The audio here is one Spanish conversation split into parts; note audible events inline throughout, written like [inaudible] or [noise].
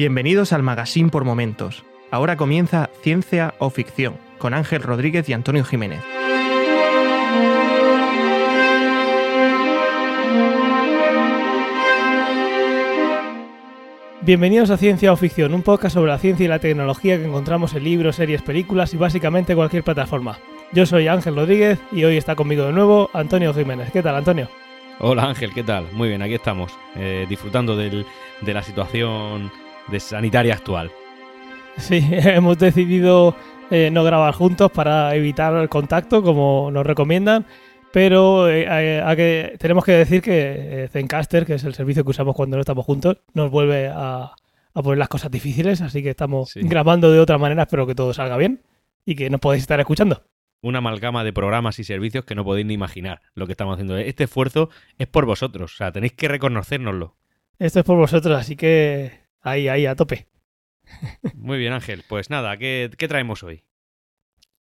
Bienvenidos al Magazine por Momentos. Ahora comienza Ciencia o Ficción con Ángel Rodríguez y Antonio Jiménez. Bienvenidos a Ciencia o Ficción, un podcast sobre la ciencia y la tecnología que encontramos en libros, series, películas y básicamente cualquier plataforma. Yo soy Ángel Rodríguez y hoy está conmigo de nuevo Antonio Jiménez. ¿Qué tal, Antonio? Hola Ángel, ¿qué tal? Muy bien, aquí estamos, eh, disfrutando del- de la situación de sanitaria actual. Sí, [laughs] hemos decidido eh, no grabar juntos para evitar el contacto, como nos recomiendan, pero eh, que- tenemos que decir que eh, Zencaster, que es el servicio que usamos cuando no estamos juntos, nos vuelve a, a poner las cosas difíciles, así que estamos Sí. grabando de otra manera, espero que todo salga bien y que nos podáis estar escuchando. Una amalgama de programas y servicios que no podéis ni imaginar lo que estamos haciendo. Este esfuerzo es por vosotros, o sea, tenéis que reconocérnoslo. Esto es por vosotros, así que ahí, ahí, a tope. Muy bien Ángel, pues nada, ¿qué, qué traemos hoy?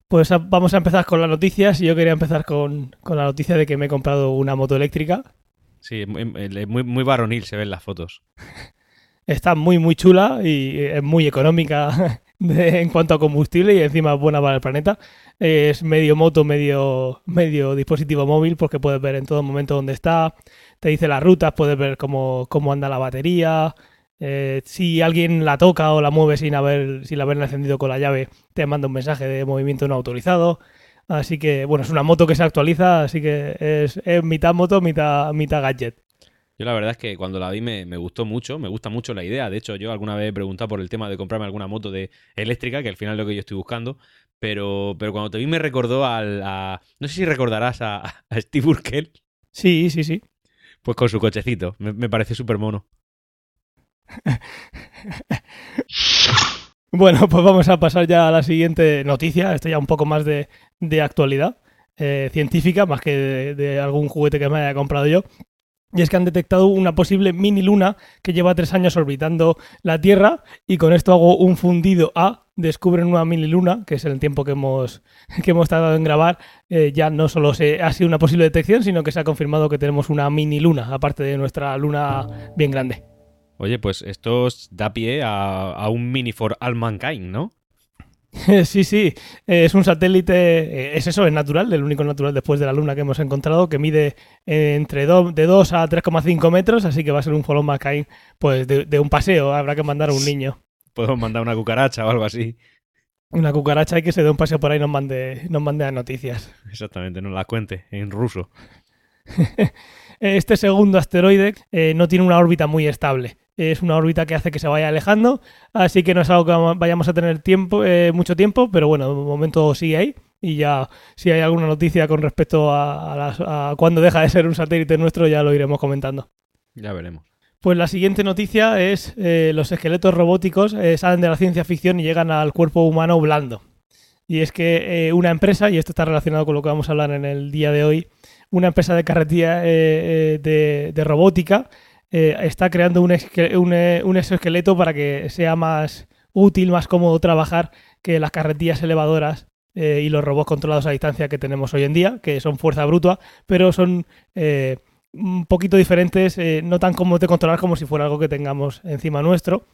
Pues a- vamos a empezar con las noticias y yo quería empezar con, con la noticia de que me he comprado una moto eléctrica. Sí, muy, muy, muy varonil se ven las fotos. Está muy, muy chula y es muy económica [laughs] de- en cuanto a combustible y encima es buena para el planeta. Es medio moto, medio, medio dispositivo móvil porque puedes ver en todo momento dónde está, te dice las rutas, puedes ver cómo, cómo anda la batería. Eh, si alguien la toca o la mueve sin haber, sin haberla encendido con la llave, te manda un mensaje de movimiento no autorizado. Así que, bueno, es una moto que se actualiza, así que es, es mitad moto, mitad, mitad gadget. Yo la verdad es que cuando la vi me, me gustó mucho, me gusta mucho la idea. De hecho, yo alguna vez he preguntado por el tema de comprarme alguna moto de eléctrica, que al final es lo que yo estoy buscando. Pero, pero cuando te vi me recordó al, a... No sé si recordarás a, a Steve Urkel, Sí, sí, sí. pues con su cochecito. Me, me parece súper mono. [laughs] Bueno, pues vamos a pasar ya a la siguiente noticia. Esto ya un poco más de, actualidad eh, científica, más que de, de algún juguete que me haya comprado yo. Y es que han detectado una posible mini luna que lleva tres años orbitando la Tierra y con esto hago un fundido A. Descubren una mini luna, que es el tiempo que hemos, que hemos tardado en grabar. eh, ya no solo se, ha sido una posible detección, sino que se ha confirmado que tenemos una mini luna, aparte de nuestra luna bien grande. Oye, pues esto da pie a, a un mini for all mankind, ¿no? [laughs] Sí, sí, eh, es un satélite, eh, es eso, es natural, el único natural después de la Luna que hemos encontrado, que mide eh, entre de 2 a 3,5 metros, así que va a ser un follow McCain, pues de, de un paseo, habrá que mandar a un niño, Podemos mandar una cucaracha o algo así. una cucaracha y que se dé un paseo por ahí y nos mande, nos mande [laughs] las noticias. Exactamente, no la cuente en ruso. [laughs] Este segundo asteroide eh, no tiene una órbita muy estable. Es una órbita que hace que se vaya alejando, así que no es algo que vayamos a tener tiempo, eh, mucho tiempo, pero bueno, de momento sigue ahí. Y ya, si hay alguna noticia con respecto a, a las- a cuándo deja de ser un satélite nuestro, ya lo iremos comentando. Ya veremos. Pues la siguiente noticia es eh, los esqueletos robóticos eh, salen de la ciencia ficción y llegan al cuerpo humano blando. Y es que eh, una empresa, y esto está relacionado con lo que vamos a hablar en el día de hoy, una empresa de carretilla de, de robótica eh, está creando un, un, eh, un exoesqueleto para que sea más útil, más cómodo trabajar que las carretillas elevadoras eh, y los robots controlados a distancia que tenemos hoy en día, que son fuerza bruta, pero son un poquito diferentes, no tan cómodos de controlar como si fuera algo que tengamos encima nuestro.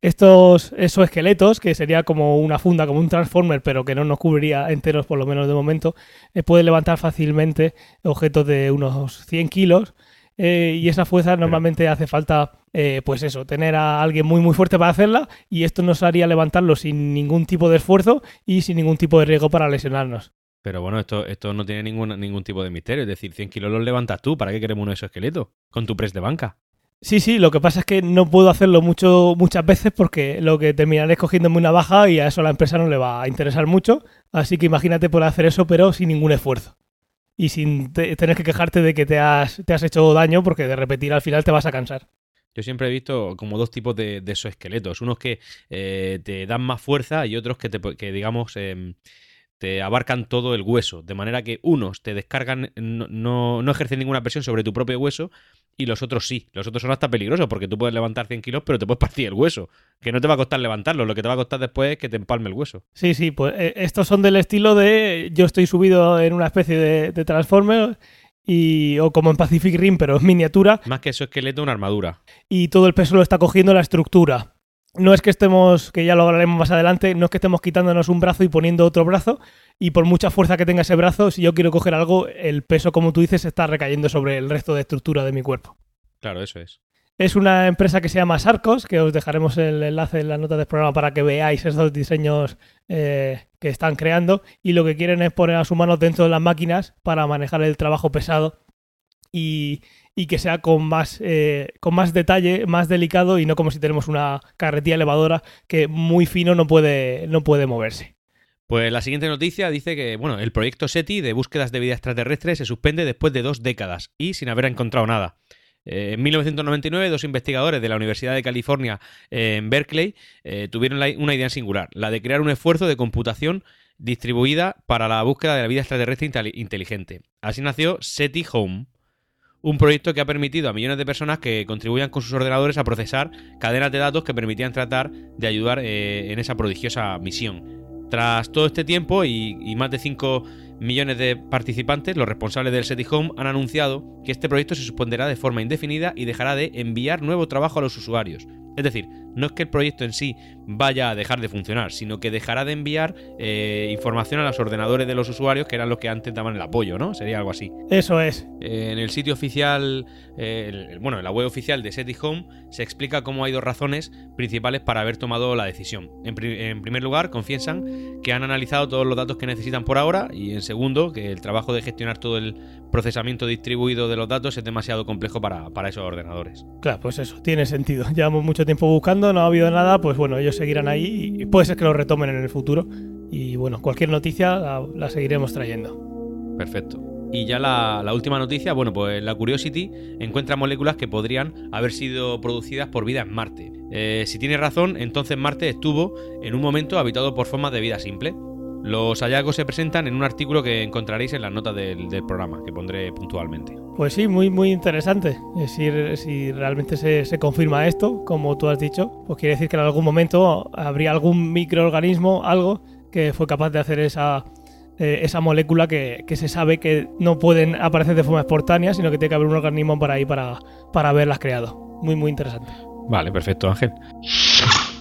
Estos esqueletos, que sería como una funda, como un transformer, pero que no nos cubriría enteros, por lo menos de momento, puede levantar fácilmente objetos de unos 100 kilos. Eh, y esa fuerza normalmente hace falta, eh, pues eso, tener a alguien muy muy fuerte para hacerla y esto nos haría levantarlo sin ningún tipo de esfuerzo y sin ningún tipo de riesgo para lesionarnos. Pero bueno, esto, esto no tiene ningún, ningún tipo de misterio. Es decir, 100 kilos los levantas tú. ¿Para qué queremos un exoesqueleto? Con tu press de banca. Sí, sí, lo que pasa es que no puedo hacerlo mucho, muchas veces porque lo que terminaré es cogiéndome una baja y a eso a la empresa no le va a interesar mucho. Así que imagínate poder hacer eso, pero sin ningún esfuerzo. Y sin te- tener que quejarte de que te has, te has hecho daño porque de repetir al final te vas a cansar. Yo siempre he visto como dos tipos de, de exoesqueletos. Unos que eh, te dan más fuerza y otros que, te, que digamos, em, te abarcan todo el hueso. De manera que unos te descargan, no, no, no ejercen ninguna presión sobre tu propio hueso y los otros sí. Los otros son hasta peligrosos porque tú puedes levantar 100 kilos, pero te puedes partir el hueso. Que no te va a costar levantarlo, lo que te va a costar después es que te empalme el hueso. Sí, sí, pues eh, estos son del estilo de yo estoy subido en una especie de, de Transformer y, o como en Pacific Rim, pero en miniatura, Más que eso esqueleto, una armadura. y todo el peso lo está cogiendo la estructura. No es que estemos, que ya lo hablaremos más adelante, no es que estemos quitándonos un brazo y poniendo otro brazo, y por mucha fuerza que tenga ese brazo, si yo quiero coger algo, el peso, como tú dices, está recayendo sobre el resto de estructura de mi cuerpo. Claro, eso es. Es una empresa que se llama Sarcos, que os dejaremos el enlace en la nota del programa para que veáis esos diseños eh, que están creando. Y lo que quieren es poner a sus manos dentro de las máquinas para manejar el trabajo pesado y, y que sea con más, eh, con más detalle, más delicado y no como si tenemos una carretilla elevadora que muy fino no puede, no puede moverse. Pues la siguiente noticia dice que, bueno, el proyecto SETI de búsquedas de vida extraterrestre se suspende después de dos décadas y sin haber encontrado nada. Eh, en 1999, dos investigadores de la Universidad de California eh, en Berkeley tuvieron una idea singular, la de crear un esfuerzo de computación distribuida para la búsqueda de la vida extraterrestre inteli- inteligente. Así nació SETI Home, un proyecto que ha permitido a millones de personas que contribuyan con sus ordenadores a procesar cadenas de datos que permitían tratar de ayudar eh, en esa prodigiosa misión. Tras todo este tiempo y, más de 5 millones de participantes, los responsables del SETI Home han anunciado que este proyecto se suspenderá de forma indefinida y dejará de enviar nuevo trabajo a los usuarios. Es decir, no es que el proyecto en sí vaya a dejar de funcionar, sino que dejará de enviar eh, información a los ordenadores de los usuarios, que eran los que antes daban el apoyo, ¿no? Sería algo así. Eso es. Eh, en el sitio oficial, eh, el- bueno, en la web oficial de SETI Home se explica cómo hay dos razones principales para haber tomado la decisión. En, pri- en primer lugar, confiesan que han analizado todos los datos que necesitan por ahora y en segundo, que el trabajo de gestionar todo el procesamiento distribuido de los datos es demasiado complejo para, para esos ordenadores. Claro, pues eso, tiene sentido. [laughs] Llevamos mucho tiempo buscando, no ha habido nada, pues bueno, ellos seguirán ahí y puede ser que lo retomen en el futuro. Y bueno, cualquier noticia la, la seguiremos trayendo. Perfecto. Y ya la, la última noticia, bueno, pues la Curiosity encuentra moléculas que podrían haber sido producidas por vida en Marte. Eh, si tiene razón, entonces Marte estuvo en un momento habitado por formas de vida simple. Los hallazgos se presentan en un artículo que encontraréis en las notas del, del programa, que pondré puntualmente. Pues sí, muy, muy interesante. Es decir, si realmente se, se confirma esto, como tú has dicho, pues quiere decir que en algún momento habría algún microorganismo, algo, que fue capaz de hacer esa, eh, esa molécula que, que se sabe que no pueden aparecer de forma espontánea, sino que tiene que haber un organismo por ahí para, para haberlas creado. Muy, muy interesante. Vale, perfecto, Ángel.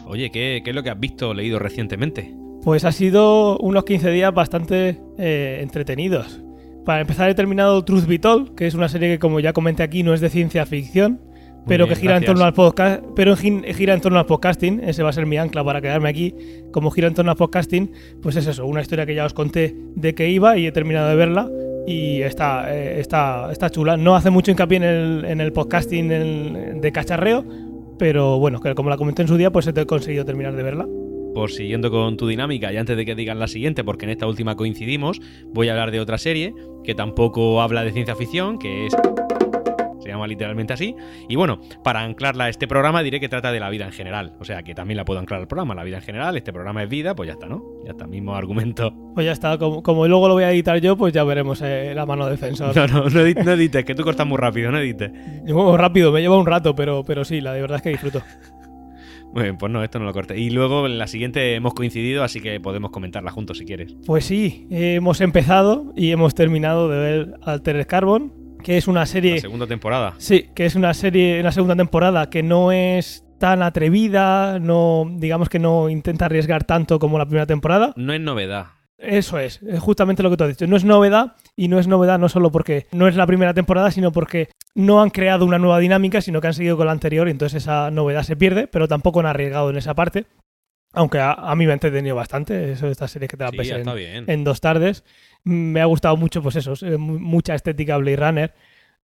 Oye, ¿qué, qué es lo que has visto o leído recientemente? Pues ha sido unos 15 días bastante eh, entretenidos. Para empezar he terminado Truth Be Told, que es una serie que como ya comenté aquí no es de ciencia ficción, pero bien, que gira en torno al podcast, pero gira en torno al podcasting, ese va a ser mi ancla para quedarme aquí. Como gira en torno al podcasting, pues es eso, una historia que ya os conté de que iba y he terminado de verla y está, eh, está, está chula. No hace mucho hincapié en el, en el podcasting en- de cacharreo, pero bueno, que como la comenté en su día, pues he conseguido terminar de verla. Por siguiendo con tu dinámica y antes de que digan la siguiente, porque en esta última coincidimos, voy a hablar de otra serie que tampoco habla de ciencia ficción, que es... Se llama literalmente así. Y bueno, para anclarla a este programa diré que trata de la vida en general. O sea que también la puedo anclar al programa. La vida en general, este programa es vida, pues ya está, ¿no? Ya está, mismo argumento. Pues ya está, como, como luego lo voy a editar yo, pues ya veremos eh, la mano defensor. No, no, no, edit- no edites, que tú cortas muy rápido, no edites. [laughs] Yo muevo rápido, me lleva un rato, pero, pero sí, la de verdad es que disfruto. [laughs] Muy bien, pues no, esto no lo cortes. Y luego en la siguiente hemos coincidido, así que podemos comentarla juntos si quieres. Pues sí, eh, hemos empezado y hemos terminado de ver Altered Carbon, que es una serie... La segunda temporada. Sí, que es una serie, una segunda temporada que no es tan atrevida, no, digamos que no intenta arriesgar tanto como la primera temporada. No es novedad. Eso es, es justamente lo que tú has dicho. No es novedad y no es novedad no solo porque no es la primera temporada, sino porque no han creado una nueva dinámica, sino que han seguido con la anterior y entonces esa novedad se pierde, pero tampoco han arriesgado en esa parte. Aunque a, a mí me ha entretenido bastante eso de esta serie que te la Sí, en, bien. en dos tardes. Me ha gustado mucho, pues eso, eh, mu- mucha estética Blade Runner.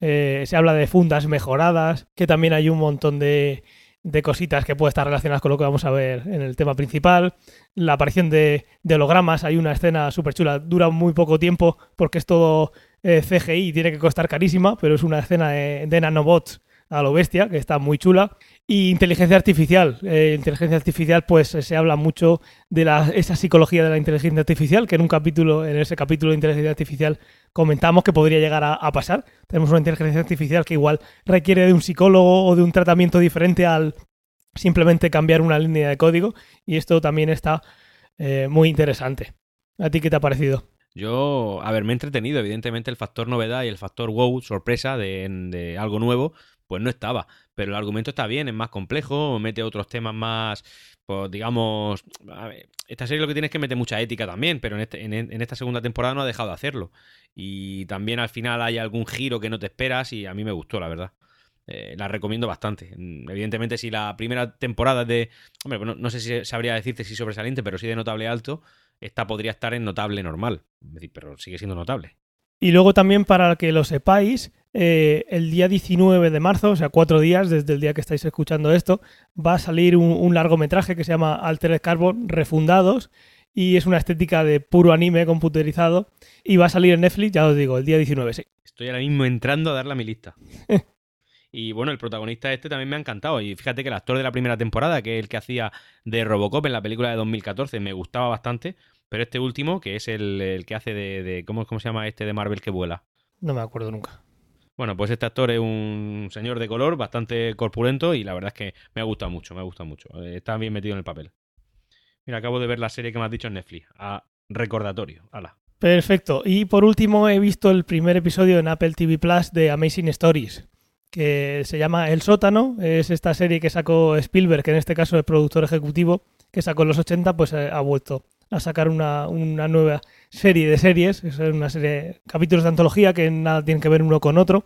Eh, se habla de fundas mejoradas, que también hay un montón de, de cositas que pueden estar relacionadas con lo que vamos a ver en el tema principal. La aparición de, de hologramas, hay una escena súper chula, dura muy poco tiempo porque es todo eh, CGI y tiene que costar carísima, pero es una escena de nanobots a lo bestia, que está muy chula. Y inteligencia artificial. Eh, inteligencia artificial, pues se habla mucho de la, esa psicología de la inteligencia artificial, que en un capítulo, en ese capítulo de inteligencia artificial, comentamos que podría llegar a, pasar. Tenemos una inteligencia artificial que igual requiere de un psicólogo o de un tratamiento diferente al simplemente cambiar una línea de código. Y esto también está eh, muy interesante. ¿A ti qué te ha parecido? Yo, a entretenido. Evidentemente, el factor novedad y el factor wow, sorpresa de algo nuevo, pues no estaba. Pero el argumento está bien, es más complejo, mete otros temas más, pues digamos, esta serie lo que tiene es que mete mucha ética también, pero en, este, en, esta segunda temporada no ha dejado de hacerlo. Y también al final hay algún giro que no te esperas y a mí me gustó, la verdad. Eh, la recomiendo bastante. Evidentemente, si la primera temporada de. Hombre, pues no, sé si sabría decirte si sobresaliente, pero sí de notable alto, esta podría estar en notable normal. Pero sigue siendo notable. Y luego también, para que lo sepáis, eh, el día 19 de marzo, o sea, cuatro días desde el día que estáis escuchando esto, va a salir un, largometraje que se llama Altered Carbon Refundados y es una estética de puro anime computerizado y va a salir en Netflix, ya os digo, el día 19, sí. Estoy ahora mismo entrando a darle a mi lista. Y bueno, el protagonista este también me ha encantado. Y fíjate que el actor de la primera temporada, que es el que hacía de Robocop en la película de 2014, me gustaba bastante. Pero este último, que es el, que hace de, ¿cómo, ¿Cómo se llama este de Marvel que vuela? No me acuerdo nunca. Bueno, pues este actor es un señor de color bastante corpulento y la verdad es que me ha gustado mucho, me ha gustado mucho. Eh, está bien metido en el papel. Mira, acabo de ver la serie que me has dicho en Netflix. A recordatorio. Ala. Perfecto. Y por último he visto el primer episodio en Apple TV Plus de Amazing Stories que se llama El sótano, es esta serie que sacó Spielberg, que en este caso es productor ejecutivo, que sacó en los 80, pues eh, ha vuelto a sacar una, nueva serie de series, es una serie, capítulos de antología que nada tienen que ver uno con otro.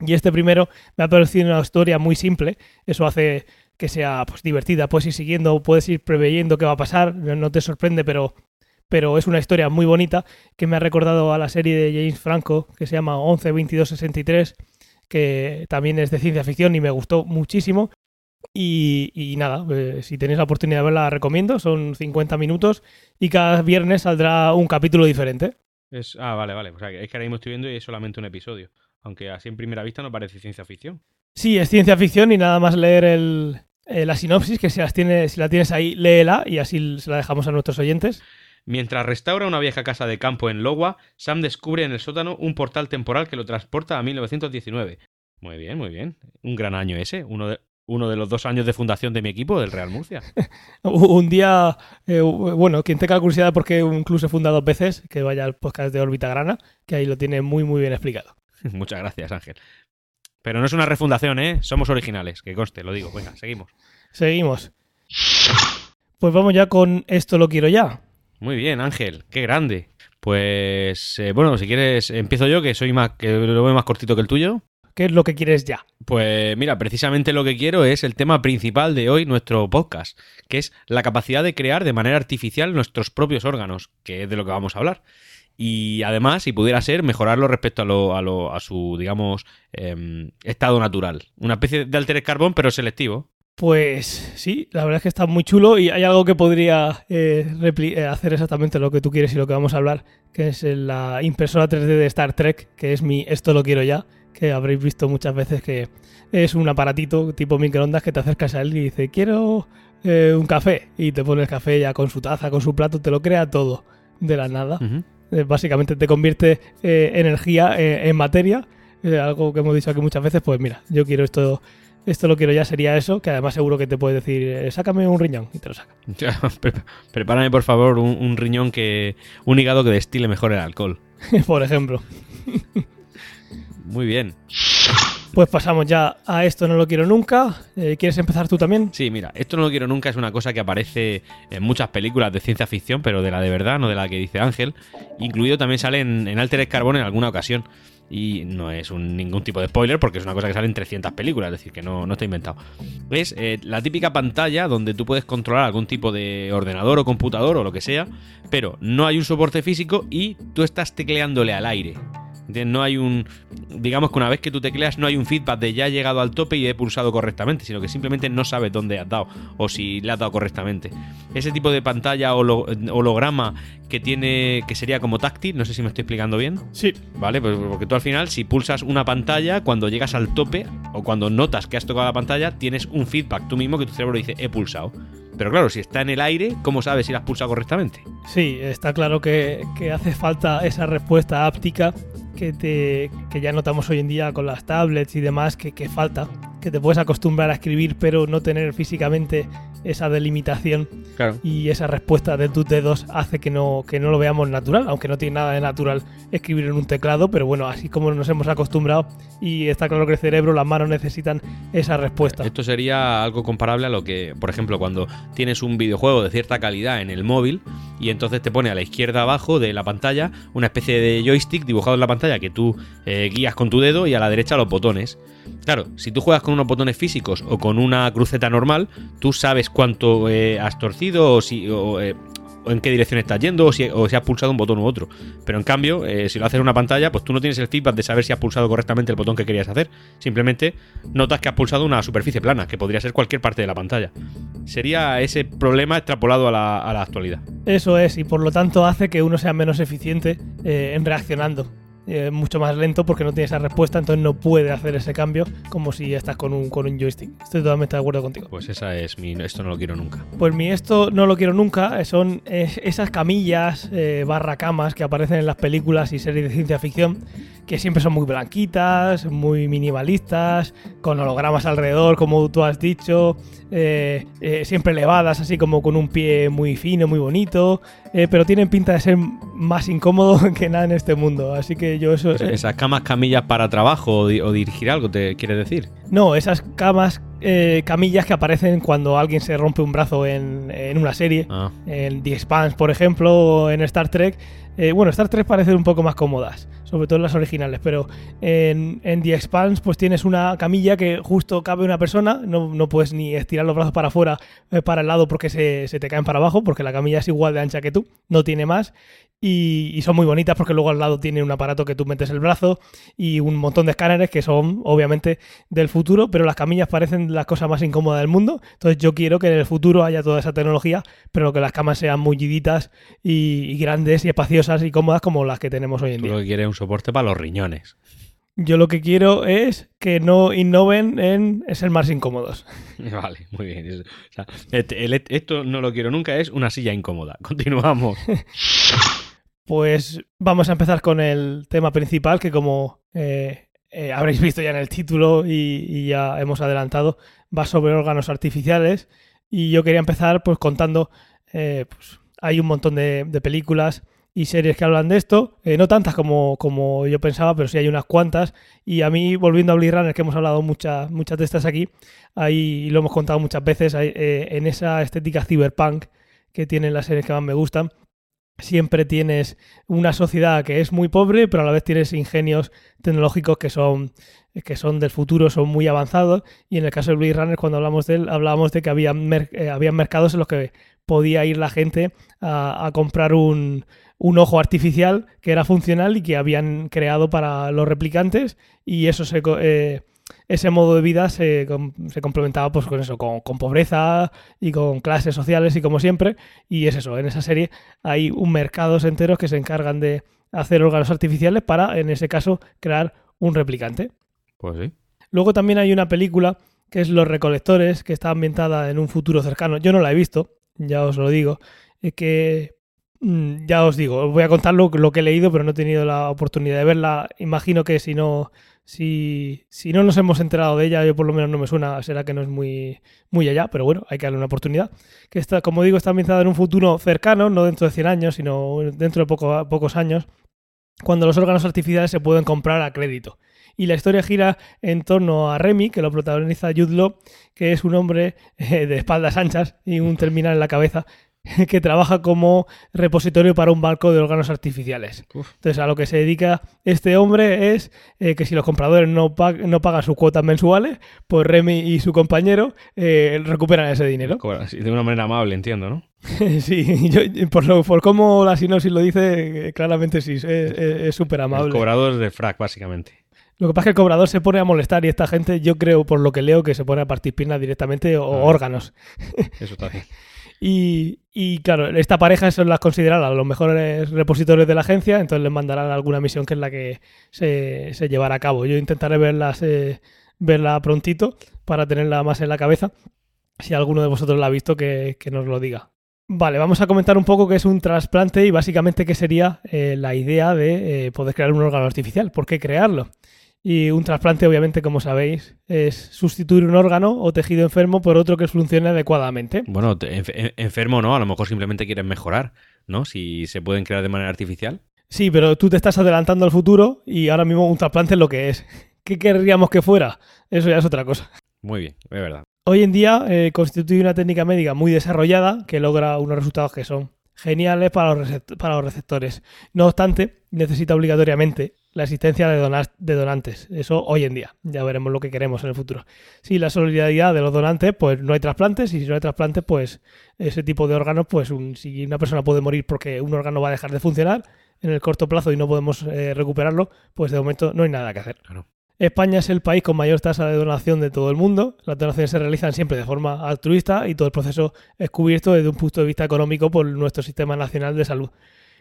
Y este primero me ha parecido una historia muy simple, eso hace que sea pues, divertida, puedes ir siguiendo, puedes ir preveyendo qué va a pasar, no te sorprende, pero, pero es una historia muy bonita que me ha recordado a la serie de James Franco que se llama 11 22 63 que también es de ciencia ficción y me gustó muchísimo. Y, nada, eh, si tenéis la oportunidad de verla, la recomiendo. Son 50 minutos y cada viernes saldrá un capítulo diferente. Es, ah, vale, vale. O sea, es que ahora mismo estoy viendo y es solamente un episodio. Aunque así en primera vista no parece ciencia ficción. Sí, es ciencia ficción y nada más leer el, eh, la sinopsis, que si, las tiene, si la tienes ahí, léela y así se la dejamos a nuestros oyentes. Mientras restaura una vieja casa de campo en Logua, Sam descubre en el sótano un portal temporal que lo transporta a 1919. Muy bien, muy bien. Un gran año ese, uno de, uno de los dos años de fundación de mi equipo, del Real Murcia. [laughs] un día, eh, bueno, quien tenga curiosidad porque un club se funda dos veces, que vaya al podcast de Órbita Grana, que ahí lo tiene muy, muy bien explicado. [laughs] Muchas gracias, Ángel. Pero no es una refundación, ¿eh? Somos originales, que conste, lo digo. Venga, seguimos. Seguimos. Pues vamos ya con esto lo quiero ya. Muy bien, Ángel, qué grande. Pues eh, bueno, si quieres, empiezo yo, que soy más, que lo veo más cortito que el tuyo. ¿Qué es lo que quieres ya? Pues mira, precisamente lo que quiero es el tema principal de hoy, nuestro podcast, que es la capacidad de crear de manera artificial nuestros propios órganos, que es de lo que vamos a hablar. Y además, si pudiera ser, mejorarlo respecto a, lo, a, lo, a su, digamos, em, estado natural. Una especie de alter carbón, pero selectivo. Pues sí, la verdad es que está muy chulo y hay algo que podría eh, eh, hacer exactamente lo que tú quieres y lo que vamos a hablar, que es la impresora 3D de Star Trek, que es mi esto lo quiero ya, que habréis visto muchas veces que es un aparatito tipo microondas que te acercas a él y dice quiero eh, un café y te pone el café ya con su taza, con su plato, te lo crea todo de la nada. básicamente te convierte energía en materia, algo que hemos dicho aquí muchas veces, pues mira, yo quiero esto esto lo quiero ya sería eso, que además seguro que te puede decir, eh, sácame un riñón y te lo saca. [laughs] Prepárame por favor un, riñón que, un hígado que destile mejor el alcohol. [laughs] por ejemplo. [laughs] Muy bien. Pues pasamos ya a esto no lo quiero nunca. Eh, ¿Quieres empezar tú también? Sí, mira, esto no lo quiero nunca es una cosa que aparece en muchas películas de ciencia ficción, pero de la de verdad, no de la que dice Ángel. Incluido también sale en, en Altered Carbon en alguna ocasión y no es ningún tipo de spoiler porque es una cosa que sale en 300 películas, es decir, que no, está inventado. Es eh, la típica pantalla donde tú puedes controlar algún tipo de ordenador o computador o lo que sea, pero no hay un soporte físico y tú estás tecleándole al aire. No hay un. Digamos que una vez que tú tecleas, no hay un feedback de ya he llegado al tope y he pulsado correctamente, sino que simplemente no sabes dónde has dado o si le has dado correctamente. Ese tipo de pantalla holograma que tiene. que sería como táctil, no sé si me estoy explicando bien. Sí. Vale, pues porque tú al final, si pulsas una pantalla, cuando llegas al tope o cuando notas que has tocado la pantalla, tienes un feedback tú mismo que tu cerebro dice he pulsado. Pero claro, si está en el aire, ¿cómo sabes si la has pulsado correctamente? Sí, está claro que, que hace falta esa respuesta áptica que, te, que ya notamos hoy en día con las tablets y demás que, falta. Que te puedes acostumbrar a escribir pero no tener físicamente esa delimitación Claro. y esa respuesta de tus dedos hace que no, que no lo veamos natural, aunque no tiene nada de natural escribir en un teclado, pero bueno, así como nos hemos acostumbrado y está claro que el cerebro, las manos necesitan esa respuesta. Esto sería algo comparable a lo que, por ejemplo, cuando tienes un videojuego de cierta calidad en el móvil y entonces te pone a la izquierda abajo de la pantalla una especie de joystick dibujado en la pantalla que tú eh, guías con tu dedo y a la derecha los botones. Claro, si tú juegas con unos botones físicos o con una cruceta normal, tú sabes cuánto eh, has torcido o, si, o, eh, o en qué dirección estás yendo o si, o si has pulsado un botón u otro. Pero en cambio, eh, si lo haces en una pantalla, pues tú no tienes el feedback de saber si has pulsado correctamente el botón que querías hacer. Simplemente notas que has pulsado una superficie plana, que podría ser cualquier parte de la pantalla. Sería ese problema extrapolado a la, a la actualidad. Eso es, y por lo tanto hace que uno sea menos eficiente en reaccionando. Eh, mucho más lento porque no tiene esa respuesta, entonces no puede hacer ese cambio como si estás con un, con un joystick. Estoy totalmente de acuerdo contigo. Pues esa es mi. Esto no lo quiero nunca. Pues mi esto no lo quiero nunca, eh, son eh, esas camillas eh, barra camas que aparecen en las películas y series de ciencia ficción, que siempre son muy blanquitas, muy minimalistas, con hologramas alrededor, como tú has dicho, eh, siempre elevadas, así como con un pie muy fino, muy bonito, eh, pero tienen pinta de ser más incómodo [laughs] que nada en este mundo, así que yo eso... eh, Esas camas camillas para trabajo o, di- o dirigir algo, ¿te quieres decir? No, esas camas, eh, camillas que aparecen cuando alguien se rompe un brazo en, en una serie. Ah, En The Expanse, por ejemplo, o en Star Trek. Eh, bueno, Star Trek parecen un poco más cómodas, sobre todo en las originales, pero en, en The Expanse pues tienes una camilla que justo cabe una persona, no, no puedes ni estirar los brazos para afuera, eh, para el lado porque se, se te caen para abajo, porque la camilla es igual de ancha que tú, no tiene más, y, y son muy bonitas porque luego al lado tiene un aparato que tú metes el brazo y un montón de escáneres que son obviamente del futuro, pero las camillas parecen las cosas más incómodas del mundo. Entonces yo quiero que en el futuro haya toda esa tecnología, pero que las camas sean mulliditas y, y grandes y espaciosas y cómodas como las que tenemos hoy en tú día. lo que quieres es un soporte para los riñones. Yo lo que quiero es que no innoven en ser más incómodos. [laughs] Vale, muy bien. O sea, este- el- esto no lo quiero nunca, es una silla incómoda. Continuamos. [laughs] Pues vamos a empezar con el tema principal, que como eh, eh, habréis visto ya en el título y, ya hemos adelantado, va sobre órganos artificiales. Y yo quería empezar pues contando, eh, pues, hay un montón de, películas y series que hablan de esto, no tantas como, como yo pensaba, pero sí hay unas cuantas. Y a mí, volviendo a Blade Runner, que hemos hablado muchas, muchas de estas aquí, ahí lo hemos contado muchas veces, en esa estética cyberpunk que tienen las series que más me gustan, siempre tienes una sociedad que es muy pobre, pero a la vez tienes ingenios tecnológicos que son, que son del futuro, son muy avanzados. Y en el caso de Blade Runner, cuando hablamos de él, hablábamos de que había, eh, había mercados en los que podía ir la gente a, comprar un, un ojo artificial que era funcional y que habían creado para los replicantes. Y eso se, eh, ese modo de vida se, com- se complementaba pues, con eso, con, con pobreza y con clases sociales y como siempre. Y es eso, en esa serie hay un mercados enteros que se encargan de hacer órganos artificiales para, en ese caso, crear un replicante. Pues sí. Luego también hay una película que es Los Recolectores, que está ambientada en un futuro cercano. Yo no la he visto, ya os lo digo. Es que, mm, ya os digo, os voy a contar lo, lo que he leído, pero no he tenido la oportunidad de verla. Imagino que si no, si, no nos hemos enterado de ella, yo por lo menos no me suena, será que no es muy, muy allá, pero bueno, hay que darle una oportunidad. Que está, como digo, está ambientada en un futuro cercano, no dentro de 100 años, sino dentro de poco- pocos años, cuando los órganos artificiales se pueden comprar a crédito. Y la historia gira en torno a Remy, que lo protagoniza Jude Law, que es un hombre eh, de espaldas anchas y un terminal en la cabeza, [laughs] que trabaja como repositorio para un barco de órganos artificiales. Uf. Entonces, a lo que se dedica este hombre es eh, que si los compradores no, pag- no pagan sus cuotas mensuales, pues Remy y su compañero eh, recuperan ese dinero. Sí, De una manera amable, entiendo, ¿no? [laughs] sí, [laughs] yo- por, lo, por cómo la sinopsis lo dice, eh, claramente sí, es- súper El amable. cobrador de frac, básicamente. Lo que pasa es que el cobrador se pone a molestar y esta gente, yo creo, por lo que leo, que se pone a partir piernas directamente o Ah. órganos. Eso está bien. Y, y, claro, esta pareja son las consideradas los mejores repositorios de la agencia, entonces les mandarán alguna misión que es la que se, se llevará a cabo. Yo intentaré verlas, eh, verla prontito para tenerla más en la cabeza. Si alguno de vosotros la ha visto, que, que nos lo diga. Vale, vamos a comentar un poco qué es un trasplante y básicamente qué sería eh, la idea de eh, poder crear un órgano artificial. ¿Por qué crearlo? Y un trasplante, obviamente, como sabéis, es sustituir un órgano o tejido enfermo por otro que funcione adecuadamente. Bueno, enfermo no, a lo mejor simplemente quieren mejorar, ¿no? Si se pueden crear de manera artificial. Sí, pero tú te estás adelantando al futuro y ahora mismo un trasplante es lo que es. [laughs] ¿Qué querríamos que fuera? Eso ya es otra cosa. Muy bien, es verdad. Hoy en día eh, constituye una técnica médica muy desarrollada que logra unos resultados que son geniales para los, para los receptores. No obstante, necesita obligatoriamente la existencia de, de, donantes. Eso hoy en día. Ya veremos lo que queremos en el futuro. Si la solidaridad de los donantes, pues no hay trasplantes. Y si no hay trasplantes, pues ese tipo de órganos, pues si una persona puede morir porque un órgano va a dejar de funcionar en el corto plazo y no podemos eh, recuperarlo, pues de momento no hay nada que hacer. España es el país con mayor tasa de donación de todo el mundo. Las donaciones se realizan siempre de forma altruista y todo el proceso es cubierto desde un punto de vista económico por nuestro sistema nacional de salud.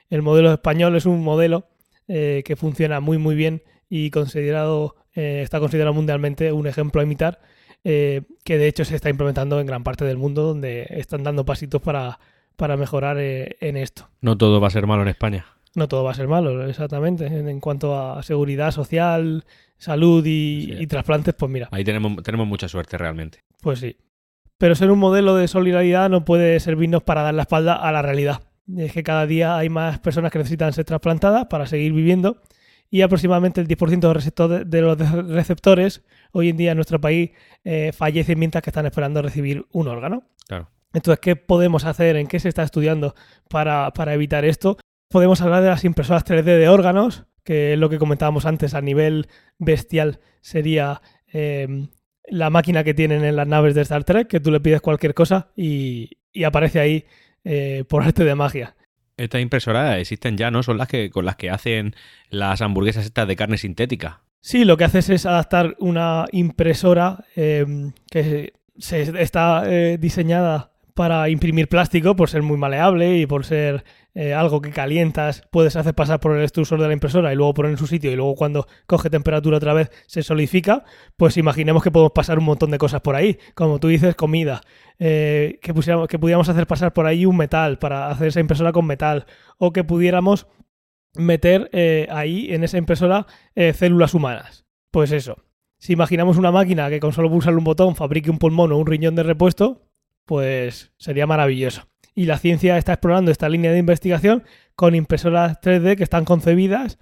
El modelo español es un modelo eh, que funciona muy muy bien y considerado eh, está considerado mundialmente un ejemplo a imitar, eh, que de hecho se está implementando en gran parte del mundo, donde están dando pasitos para, para mejorar en esto. No todo va a ser malo en España. No todo va a ser malo, exactamente. En, cuanto a seguridad social, salud y, trasplantes, pues mira. Ahí tenemos, tenemos mucha suerte realmente. Pues sí. Pero ser un modelo de solidaridad no puede servirnos para dar la espalda a la realidad. Es que cada día hay más personas que necesitan ser trasplantadas para seguir viviendo y aproximadamente el 10% de los receptores hoy en día en nuestro país eh, fallecen mientras que están esperando recibir un órgano. Claro. Entonces, ¿qué podemos hacer? ¿En qué se está estudiando para, para evitar esto? Podemos hablar de las impresoras 3D de órganos, que es lo que comentábamos antes a nivel bestial sería em, la máquina que tienen en las naves de Star Trek, que tú le pides cualquier cosa y, aparece ahí eh, por arte de magia. Estas impresoras existen ya, ¿no? Son las que con las que hacen las hamburguesas estas de carne sintética. Sí, lo que haces es adaptar una impresora em, que se, está eh, diseñada para imprimir plástico por ser muy maleable y por ser eh, algo que calientas, puedes hacer pasar por el extrusor de la impresora y luego poner en su sitio y luego cuando coge temperatura otra vez se solidifica, pues imaginemos que podemos pasar un montón de cosas por ahí, como tú dices, comida, eh, que, pusiéramos, que pudiéramos hacer pasar por ahí un metal para hacer esa impresora con metal, o que pudiéramos meter eh, ahí en esa impresora células humanas. Pues eso. Si imaginamos una máquina que con solo pulsar un botón fabrique un pulmón o un riñón de repuesto, pues sería maravilloso. Y la ciencia está explorando esta línea de investigación con impresoras 3D que están concebidas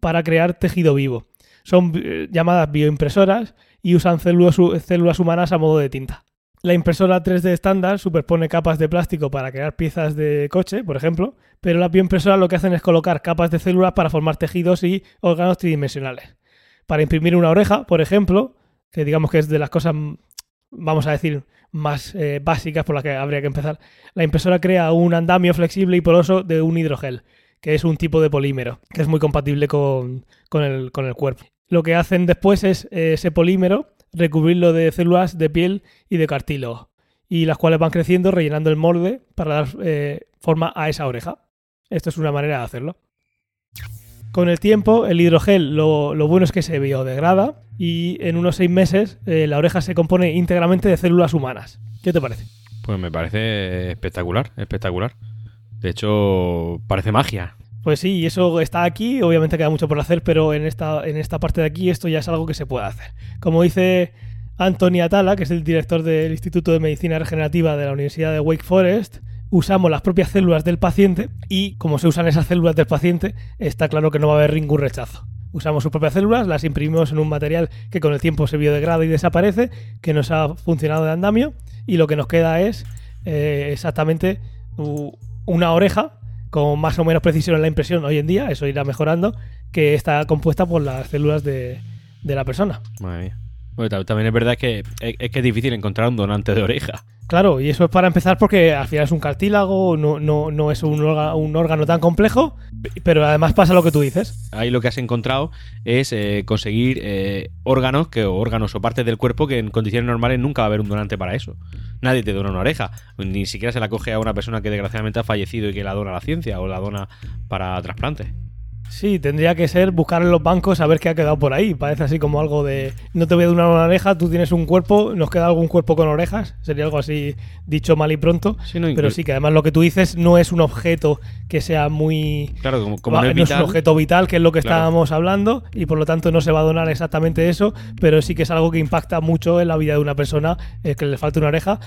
para crear tejido vivo. Son eh, llamadas bioimpresoras y usan células, células humanas a modo de tinta. La impresora 3D estándar superpone capas de plástico para crear piezas de coche, por ejemplo, pero las bioimpresoras lo que hacen es colocar capas de células para formar tejidos y órganos tridimensionales. Para imprimir una oreja, por ejemplo, que digamos que es de las cosas, vamos a decir, más eh, básicas por las que habría que empezar. La impresora crea un andamio flexible y poroso de un hidrogel, que es un tipo de polímero, que es muy compatible con, el, cuerpo. Lo que hacen después es eh, ese polímero recubrirlo de células de piel y de cartílago, y las cuales van creciendo rellenando el molde para dar eh, forma a esa oreja. Esto es una manera de hacerlo. Con el tiempo, el hidrogel lo, bueno es que se biodegrada y en unos seis meses eh, la oreja se compone íntegramente de células humanas. ¿Qué te parece? Pues me parece espectacular, espectacular. De hecho, parece magia. Pues sí, y eso está aquí, obviamente queda mucho por hacer, pero en esta, en esta parte de aquí esto ya es algo que se puede hacer. Como dice Anthony Atala, que es el director del Instituto de Medicina Regenerativa de la Universidad de Wake Forest, usamos las propias células del paciente y como se usan esas células del paciente, está claro que no va a haber ningún rechazo. Usamos sus propias células, las imprimimos en un material que con el tiempo se biodegrada y desaparece, que nos ha funcionado de andamio, y lo que nos queda es eh, exactamente una oreja con más o menos precisión en la impresión hoy en día, eso irá mejorando, que está compuesta por las células de, la persona. Madre mía. Bueno, también es verdad que es que es difícil encontrar un donante de oreja. Claro, y eso es para empezar porque al final es un cartílago, no, no, no es un, órgano, tan complejo, pero además pasa lo que tú dices. Ahí lo que has encontrado es eh, conseguir eh, órganos que, o órganos o partes del cuerpo que en condiciones normales nunca va a haber un donante para eso. Nadie te dona una oreja, ni siquiera se la coge a una persona que desgraciadamente ha fallecido y que la dona a la ciencia o la dona para trasplante. Sí, tendría que ser buscar en los bancos a ver qué ha quedado por ahí. Parece así como algo de no te voy a dar una oreja, tú tienes un cuerpo, nos queda algún cuerpo con orejas. Sería algo así dicho mal y pronto. Sí, no, Pero sí que además lo que tú dices no es un objeto que sea muy Claro, como, como Va- no es no es vital, un objeto vital, que es lo que Claro. estábamos hablando, y por lo tanto no se va a donar exactamente eso, pero sí que es algo que impacta mucho en la vida de una persona, eh, que le falte una oreja,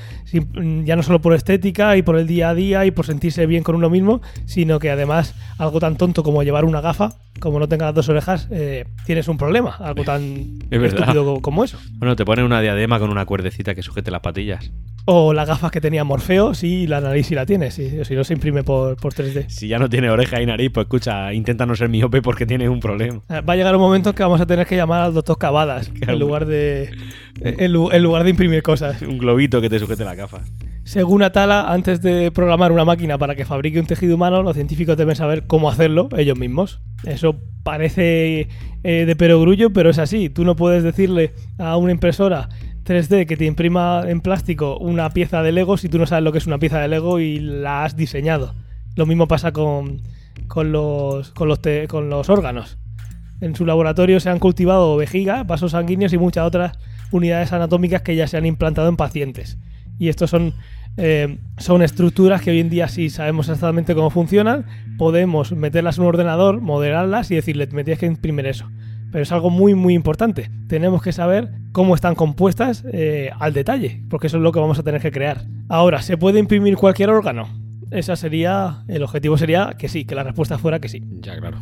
ya no solo por estética y por el día a día y por sentirse bien con uno mismo, sino que además algo tan tonto como llevar una gafa, como no tenga las dos orejas, eh, tienes un problema, algo tan [laughs] Es estúpido co- como eso. Bueno, te ponen una diadema con una cuerdecita que sujete las patillas. O las gafas que tenía Morfeo, sí, la nariz sí la tiene, sí, o si no se imprime por, por 3D. Si ya no tiene oreja y nariz, pues escucha, intenta no ser miope porque tienes un problema. Eh, Va a llegar un momento en que vamos a tener que llamar al doctor Cavadas [laughs] en lugar de en, lu- en lugar de imprimir cosas. Un globito que te sujete la gafa. Según Atala, antes de programar una máquina para que fabrique un tejido humano, los científicos deben saber cómo hacerlo ellos mismos. Eso parece eh, de perogrullo, pero es así. Tú no puedes decirle a una impresora 3D que te imprima en plástico una pieza de Lego si tú no sabes lo que es una pieza de Lego y la has diseñado. Lo mismo pasa con, con, los, con, los, te- con los órganos. En su laboratorio se han cultivado vejiga, vasos sanguíneos y muchas otras unidades anatómicas que ya se han implantado en pacientes. Y estos son, eh, son estructuras que hoy en día sí sabemos exactamente cómo funcionan. Podemos meterlas en un ordenador, modelarlas y decirle, me tienes que imprimir eso. Pero es algo muy, muy importante. Tenemos que saber cómo están compuestas eh, al detalle, porque eso es lo que vamos a tener que crear. Ahora, ¿se puede imprimir cualquier órgano? Esa sería, el objetivo sería que sí, que la respuesta fuera que sí. Ya, claro.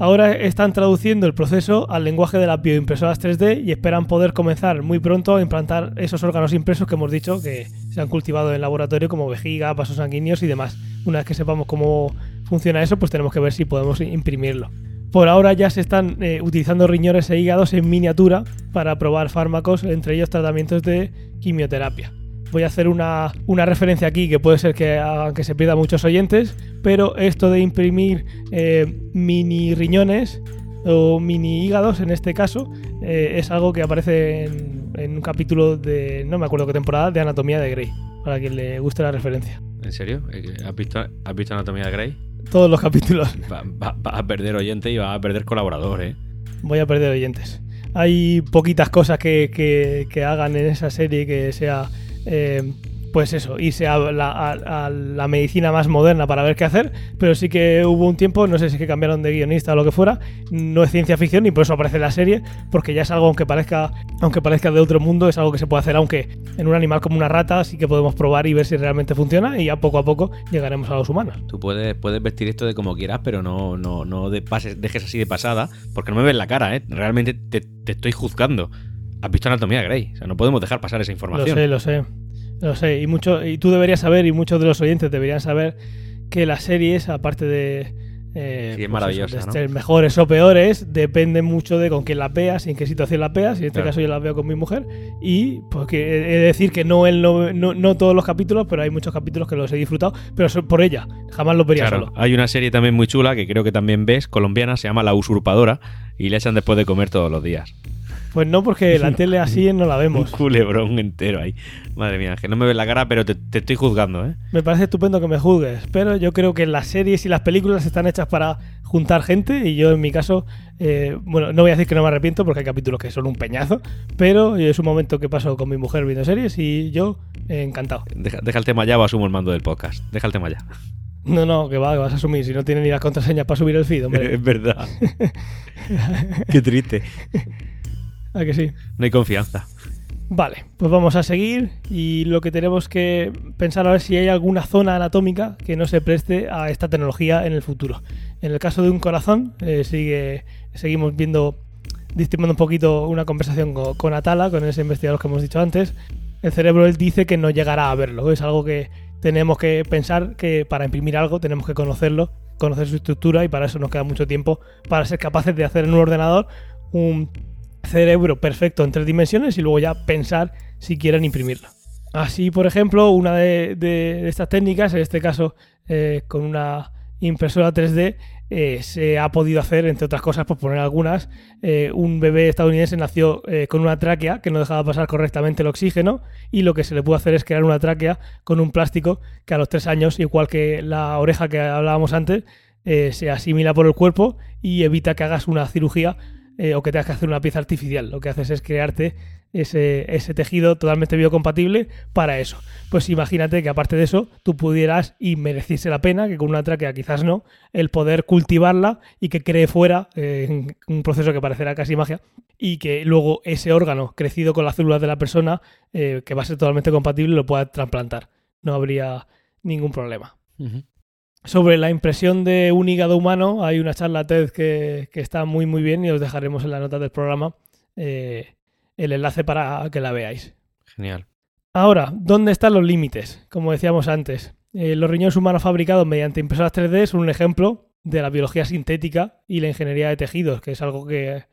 Ahora están traduciendo el proceso al lenguaje de las bioimpresoras 3D y esperan poder comenzar muy pronto a implantar esos órganos impresos que hemos dicho que se han cultivado en laboratorio como vejiga, vasos sanguíneos y demás. Una vez que sepamos cómo funciona eso, pues tenemos que ver si podemos imprimirlo. Por ahora ya se están eh, utilizando riñones e hígados en miniatura para probar fármacos, entre ellos tratamientos de quimioterapia. Voy a hacer una, una referencia aquí que puede ser que haga que se pierda muchos oyentes, pero esto de imprimir eh, mini riñones o mini hígados en este caso eh, es algo que aparece en, en un capítulo de, no me acuerdo qué temporada, de Anatomía de Grey, para quien le guste la referencia. ¿En serio? Eh, ¿Has visto, ¿Has visto Anatomía de Grey? Todos los capítulos [laughs] Va, a perder oyente y vas a perder colaborador, ¿eh? voy a perder oyentes. Hay poquitas cosas que, que- que hagan en esa serie que sea, eh, pues eso, irse a la, a- a la medicina más moderna para ver qué hacer, pero sí que hubo un tiempo, no sé si que cambiaron de guionista o lo que fuera, no es ciencia ficción y por eso aparece la serie, porque ya es algo, aunque parezca, aunque parezca de otro mundo, es algo que se puede hacer, aunque en un animal como una rata sí que podemos probar y ver si realmente funciona y ya poco a poco llegaremos a los humanos. Tú puedes, puedes vestir esto de como quieras, pero no, no, no de pases, dejes así de pasada, porque no me ves la cara, ¿eh? Realmente te, te estoy juzgando. Has visto Anatomía Grey, o sea, no podemos dejar pasar esa Lo información. sé, lo sé. Lo sé. Y, mucho, y tú deberías saber, y muchos de los oyentes deberían saber, que las series, aparte de. eh, Sí, es pues maravillosa, de ¿no? ser mejores o peores, dependen mucho de con quién las veas y en qué situación las veas. Y en este Claro. caso yo las veo con mi mujer. Y pues que he de decir que no, el, no, no, no todos los capítulos, pero hay muchos capítulos que los he disfrutado, pero son por ella. Jamás los vería Claro, solo. hay una serie también muy chula que creo que también ves, colombiana, se llama La Usurpadora, y le echan después de comer todos los días. Pues no, porque la [laughs] tele así no la Un vemos. culebrón entero ahí. Madre mía, que no me ves la cara, pero te, te estoy juzgando, ¿eh? Me parece estupendo que me juzgues, pero yo creo que las series y las películas están hechas para juntar gente y yo en mi caso, eh, bueno, no voy a decir que no me arrepiento porque hay capítulos que son un peñazo, pero es un momento que paso con mi mujer viendo series y yo eh, encantado. Deja, deja el tema ya o asumo el mando del podcast. Deja el tema ya. No, no, que va, que vas a asumir si no tienen ni las contraseñas para subir el feed, hombre. [laughs] es verdad. [laughs] Qué triste. ¿A que sí? No hay confianza. Vale, pues vamos a seguir y lo que tenemos que pensar ahora es si hay alguna zona anatómica que no se preste a esta tecnología en el futuro. En el caso de un corazón, eh, sigue, seguimos viendo, distimando un poquito una conversación con, con Atala, con ese investigador que hemos dicho antes. El cerebro él dice que no llegará a verlo, es algo que tenemos que pensar que para imprimir algo tenemos que conocerlo, conocer su estructura y para eso nos queda mucho tiempo para ser capaces de hacer en un ordenador un cerebro perfecto en tres dimensiones y luego ya pensar si quieren imprimirlo. Así, por ejemplo, una de, estas técnicas, en este caso eh, con una impresora 3D, eh, se ha podido hacer, entre otras cosas, por poner algunas, eh, un bebé estadounidense nació con una tráquea que no dejaba pasar correctamente el oxígeno y lo que se le pudo hacer es crear una tráquea con un plástico que a los tres años, igual que la oreja que hablábamos antes, se asimila por el cuerpo y evita que hagas una cirugía eh, o que tengas que hacer una pieza artificial. Lo que haces es crearte ese, tejido totalmente biocompatible para eso. Pues imagínate que aparte de eso, tú pudieras y mereciese la pena, que con una tráquea quizás no, el poder cultivarla y que cree fuera eh, un proceso que parecerá casi magia y que luego ese órgano crecido con las células de la persona, eh, que va a ser totalmente compatible, lo pueda trasplantar. No habría ningún problema. Sobre la impresión de un hígado humano, hay una charla TED que, que, está muy muy bien y os dejaremos en la nota del programa. Eh, el enlace para que la veáis. Genial. Ahora, ¿dónde están los límites? Como decíamos antes, eh, los riñones humanos fabricados mediante impresoras 3D son un ejemplo de la biología sintética y la ingeniería de tejidos, que es algo que,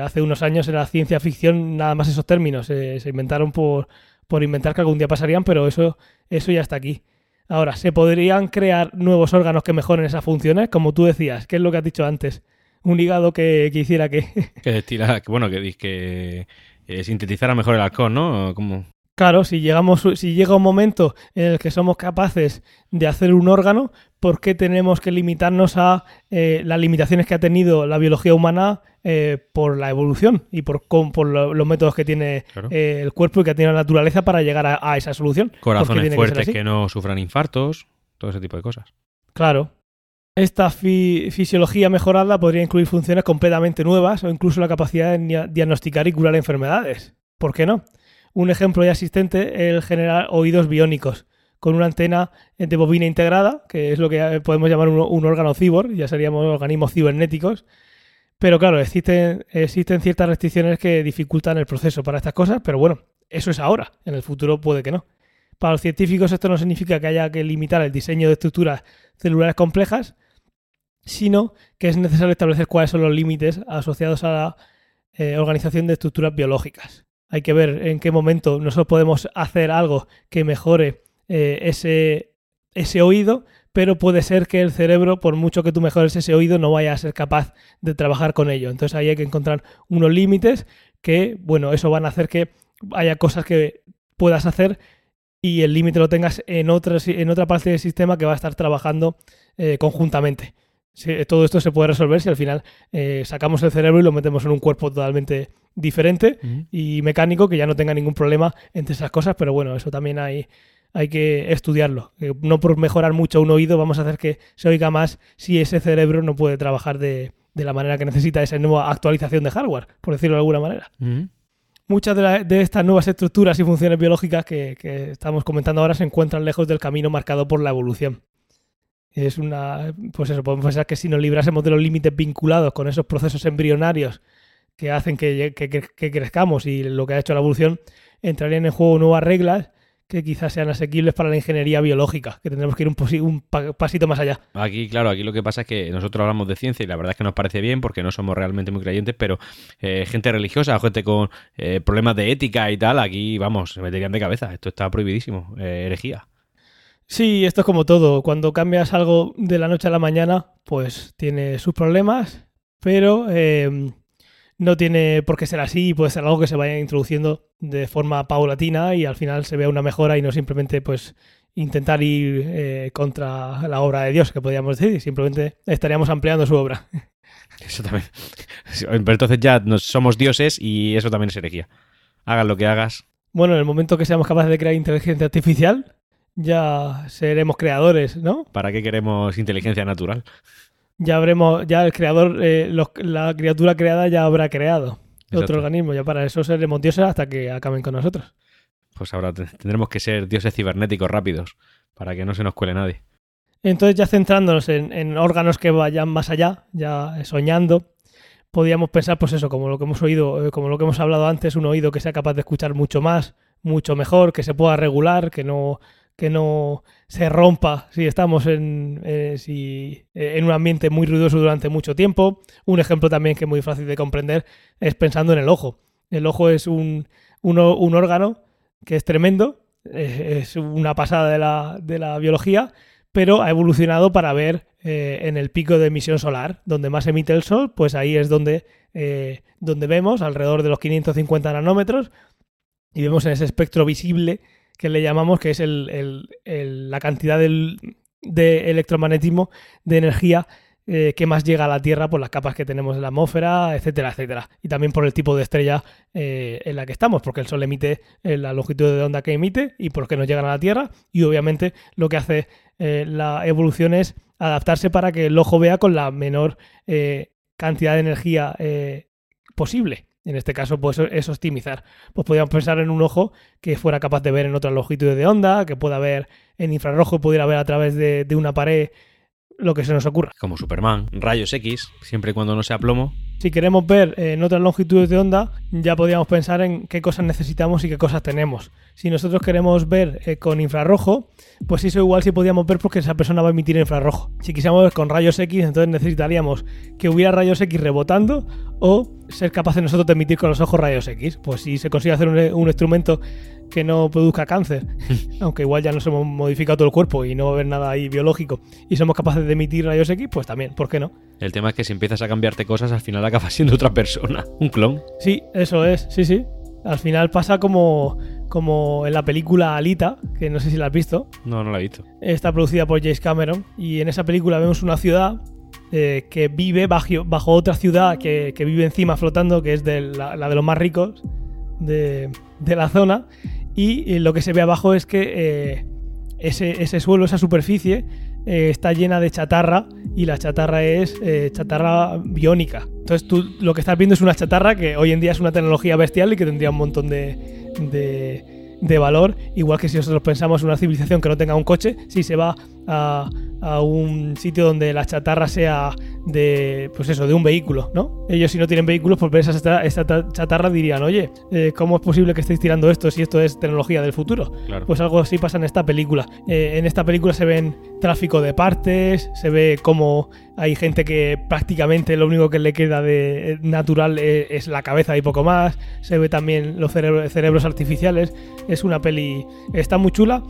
hace unos años era ciencia ficción, nada más esos términos. se inventaron por, por inventar que algún día pasarían, pero eso, eso ya está aquí. Ahora, ¿se podrían crear nuevos órganos que mejoren esas funciones? Como tú decías, ¿qué es lo que has dicho antes? Un hígado que, que hiciera [laughs] que... que que bueno, que, que eh, sintetizara mejor el alcohol, ¿no? Como... Claro, si llegamos, si llega un momento en el que somos capaces de hacer un órgano, ¿por qué tenemos que limitarnos a eh, las limitaciones que ha tenido la biología humana eh, por la evolución y por, por los métodos que tiene el cuerpo y que tiene la naturaleza para llegar a, esa solución? Corazones fuertes que, que, no sufran infartos, todo ese tipo de cosas. Claro. Esta fisiología mejorada podría incluir funciones completamente nuevas o incluso la capacidad de diagnosticar y curar enfermedades. ¿Por qué no? Un ejemplo ya existente el generar oídos biónicos, con una antena de bobina integrada, que es lo que podemos llamar un, órgano cibor, ya seríamos organismos cibernéticos. Pero claro, existen, existen ciertas restricciones que dificultan el proceso para estas cosas, pero bueno, eso es ahora, en el futuro puede que no. Para los científicos esto no significa que haya que limitar el diseño de estructuras celulares complejas, sino que es necesario establecer cuáles son los límites asociados a la eh, organización de estructuras biológicas. Hay que ver en qué momento nosotros podemos hacer algo que mejore eh, ese, ese oído, pero puede ser que el cerebro, por mucho que tú mejores ese oído, no vaya a ser capaz de trabajar con ello. Entonces ahí hay que encontrar unos límites que, bueno, eso van a hacer que haya cosas que puedas hacer y el límite lo tengas en otra, en otra parte del sistema que va a estar trabajando eh, conjuntamente todo esto se puede resolver si al final eh, sacamos el cerebro y lo metemos en un cuerpo totalmente diferente y mecánico que ya no tenga ningún problema entre esas cosas, pero bueno, eso también hay, hay que estudiarlo. no por mejorar mucho un oído vamos a hacer que se oiga más si ese cerebro no puede trabajar de, la manera que necesita esa nueva actualización de hardware, por decirlo de alguna manera. Muchas de, estas nuevas estructuras y funciones biológicas que estamos comentando ahora se encuentran lejos del camino marcado por la evolución. Es una, pues eso, podemos pensar que si nos librásemos de los límites vinculados con esos procesos embrionarios que hacen que, crezcamos y lo que ha hecho la evolución, entrarían en juego nuevas reglas que quizás sean asequibles para la ingeniería biológica, que tendremos que ir un, pasito más allá. Aquí, claro, aquí lo que pasa es que nosotros hablamos de ciencia y la verdad es que nos parece bien porque no somos realmente muy creyentes, pero eh, gente religiosa, gente con eh, problemas de ética y tal, aquí, vamos, se meterían de cabeza. Esto está prohibidísimo, eh, herejía. Sí, esto es como todo. Cuando cambias algo de la noche a la mañana, pues tiene sus problemas, pero eh, no tiene por qué ser así puede ser algo que se vaya introduciendo de forma paulatina y al final se vea una mejora y no simplemente pues intentar ir eh, contra la obra de Dios, que podríamos decir, simplemente estaríamos ampliando su obra. [laughs] Eso también. Pero entonces ya somos dioses y eso también es herejía. Hagas lo que hagas. Bueno, en el momento que seamos capaces de crear inteligencia artificial, ya seremos creadores, ¿no? ¿Para qué queremos inteligencia natural? Ya habremos, ya el creador, eh, la criatura creada ya habrá creado otro organismo, ya para eso seremos dioses hasta que acaben con nosotros. Pues ahora tendremos que ser dioses cibernéticos rápidos para que no se nos cuele nadie. Entonces ya centrándonos en, órganos que vayan más allá, ya soñando, podríamos pensar pues eso, como lo que hemos oído, eh, como lo que hemos hablado antes, un oído que sea capaz de escuchar mucho más, mucho mejor, que se pueda regular, que no que no se rompa si estamos en, eh, si, eh, en un ambiente muy ruidoso durante mucho tiempo. Un ejemplo también que es muy fácil de comprender es pensando en el ojo. El ojo es un, un, órgano que es tremendo, es una pasada de la, de la, biología, pero ha evolucionado para ver eh, en el pico de emisión solar, donde más emite el sol, pues ahí es donde, donde vemos alrededor de los 550 nanómetros y vemos en ese espectro visible que le llamamos, que es el, la cantidad de electromagnetismo, de energía eh, que más llega a la Tierra por las capas que tenemos en la atmósfera, etcétera, etcétera. Y también por el tipo de estrella eh, en la que estamos, porque el Sol emite eh, la longitud de onda que emite y por qué nos llegan a la Tierra. Y obviamente lo que hace la evolución es adaptarse para que el ojo vea con la menor cantidad de energía posible. En este caso, pues es optimizar. Pues podríamos pensar en un ojo que fuera capaz de ver en otras longitudes de onda, que pueda ver en infrarrojo pudiera ver a través de una pared lo que se nos ocurra. Como Superman, rayos X, siempre y cuando no sea plomo. Si queremos ver en otras longitudes de onda, ya podríamos pensar en qué cosas necesitamos y qué cosas tenemos. Si nosotros queremos ver eh, con infrarrojo, pues eso igual sí podríamos ver porque esa persona va a emitir infrarrojo. Si quisiéramos ver con rayos X, entonces necesitaríamos que hubiera rayos X rebotando o ser capaces nosotros de emitir con los ojos rayos X. Pues si se consigue hacer un instrumento que no produzca cáncer, aunque igual ya nos hemos modificado todo el cuerpo y no va a haber nada ahí biológico y somos capaces de emitir rayos X, pues también, ¿por qué no? El tema es que si empiezas a cambiarte cosas, al final acabas siendo otra persona, un clon. Sí, eso es, sí, sí. Al final pasa como, como en la película Alita, que no sé si la has visto. No, no la he visto. Está producida por James Cameron y en esa película vemos una ciudad eh, que vive bajo, bajo otra ciudad que, vive encima flotando, que es de la, de los más ricos de, de la zona y lo que se ve abajo es que eh, ese, suelo, esa superficie, eh, está llena de chatarra y la chatarra es eh, chatarra biónica. Entonces tú lo que estás viendo es una chatarra que hoy en día es una tecnología bestial y que tendría un montón de, de, valor, igual que si nosotros pensamos en una civilización que no tenga un coche, si se va a, a un sitio donde la chatarra sea de, pues eso, de un vehículo, ¿no? Ellos si no tienen vehículos, pues ver esa, chatarra dirían, oye, eh, ¿cómo es posible que estéis tirando esto si esto es tecnología del futuro? Pues algo así pasa en esta película. Eh, en esta película se ven tráfico de partes, se ve cómo hay gente que prácticamente lo único que le queda de eh, natural es, la cabeza y poco más, se ve también los cerebros artificiales, es una peli, está muy chula,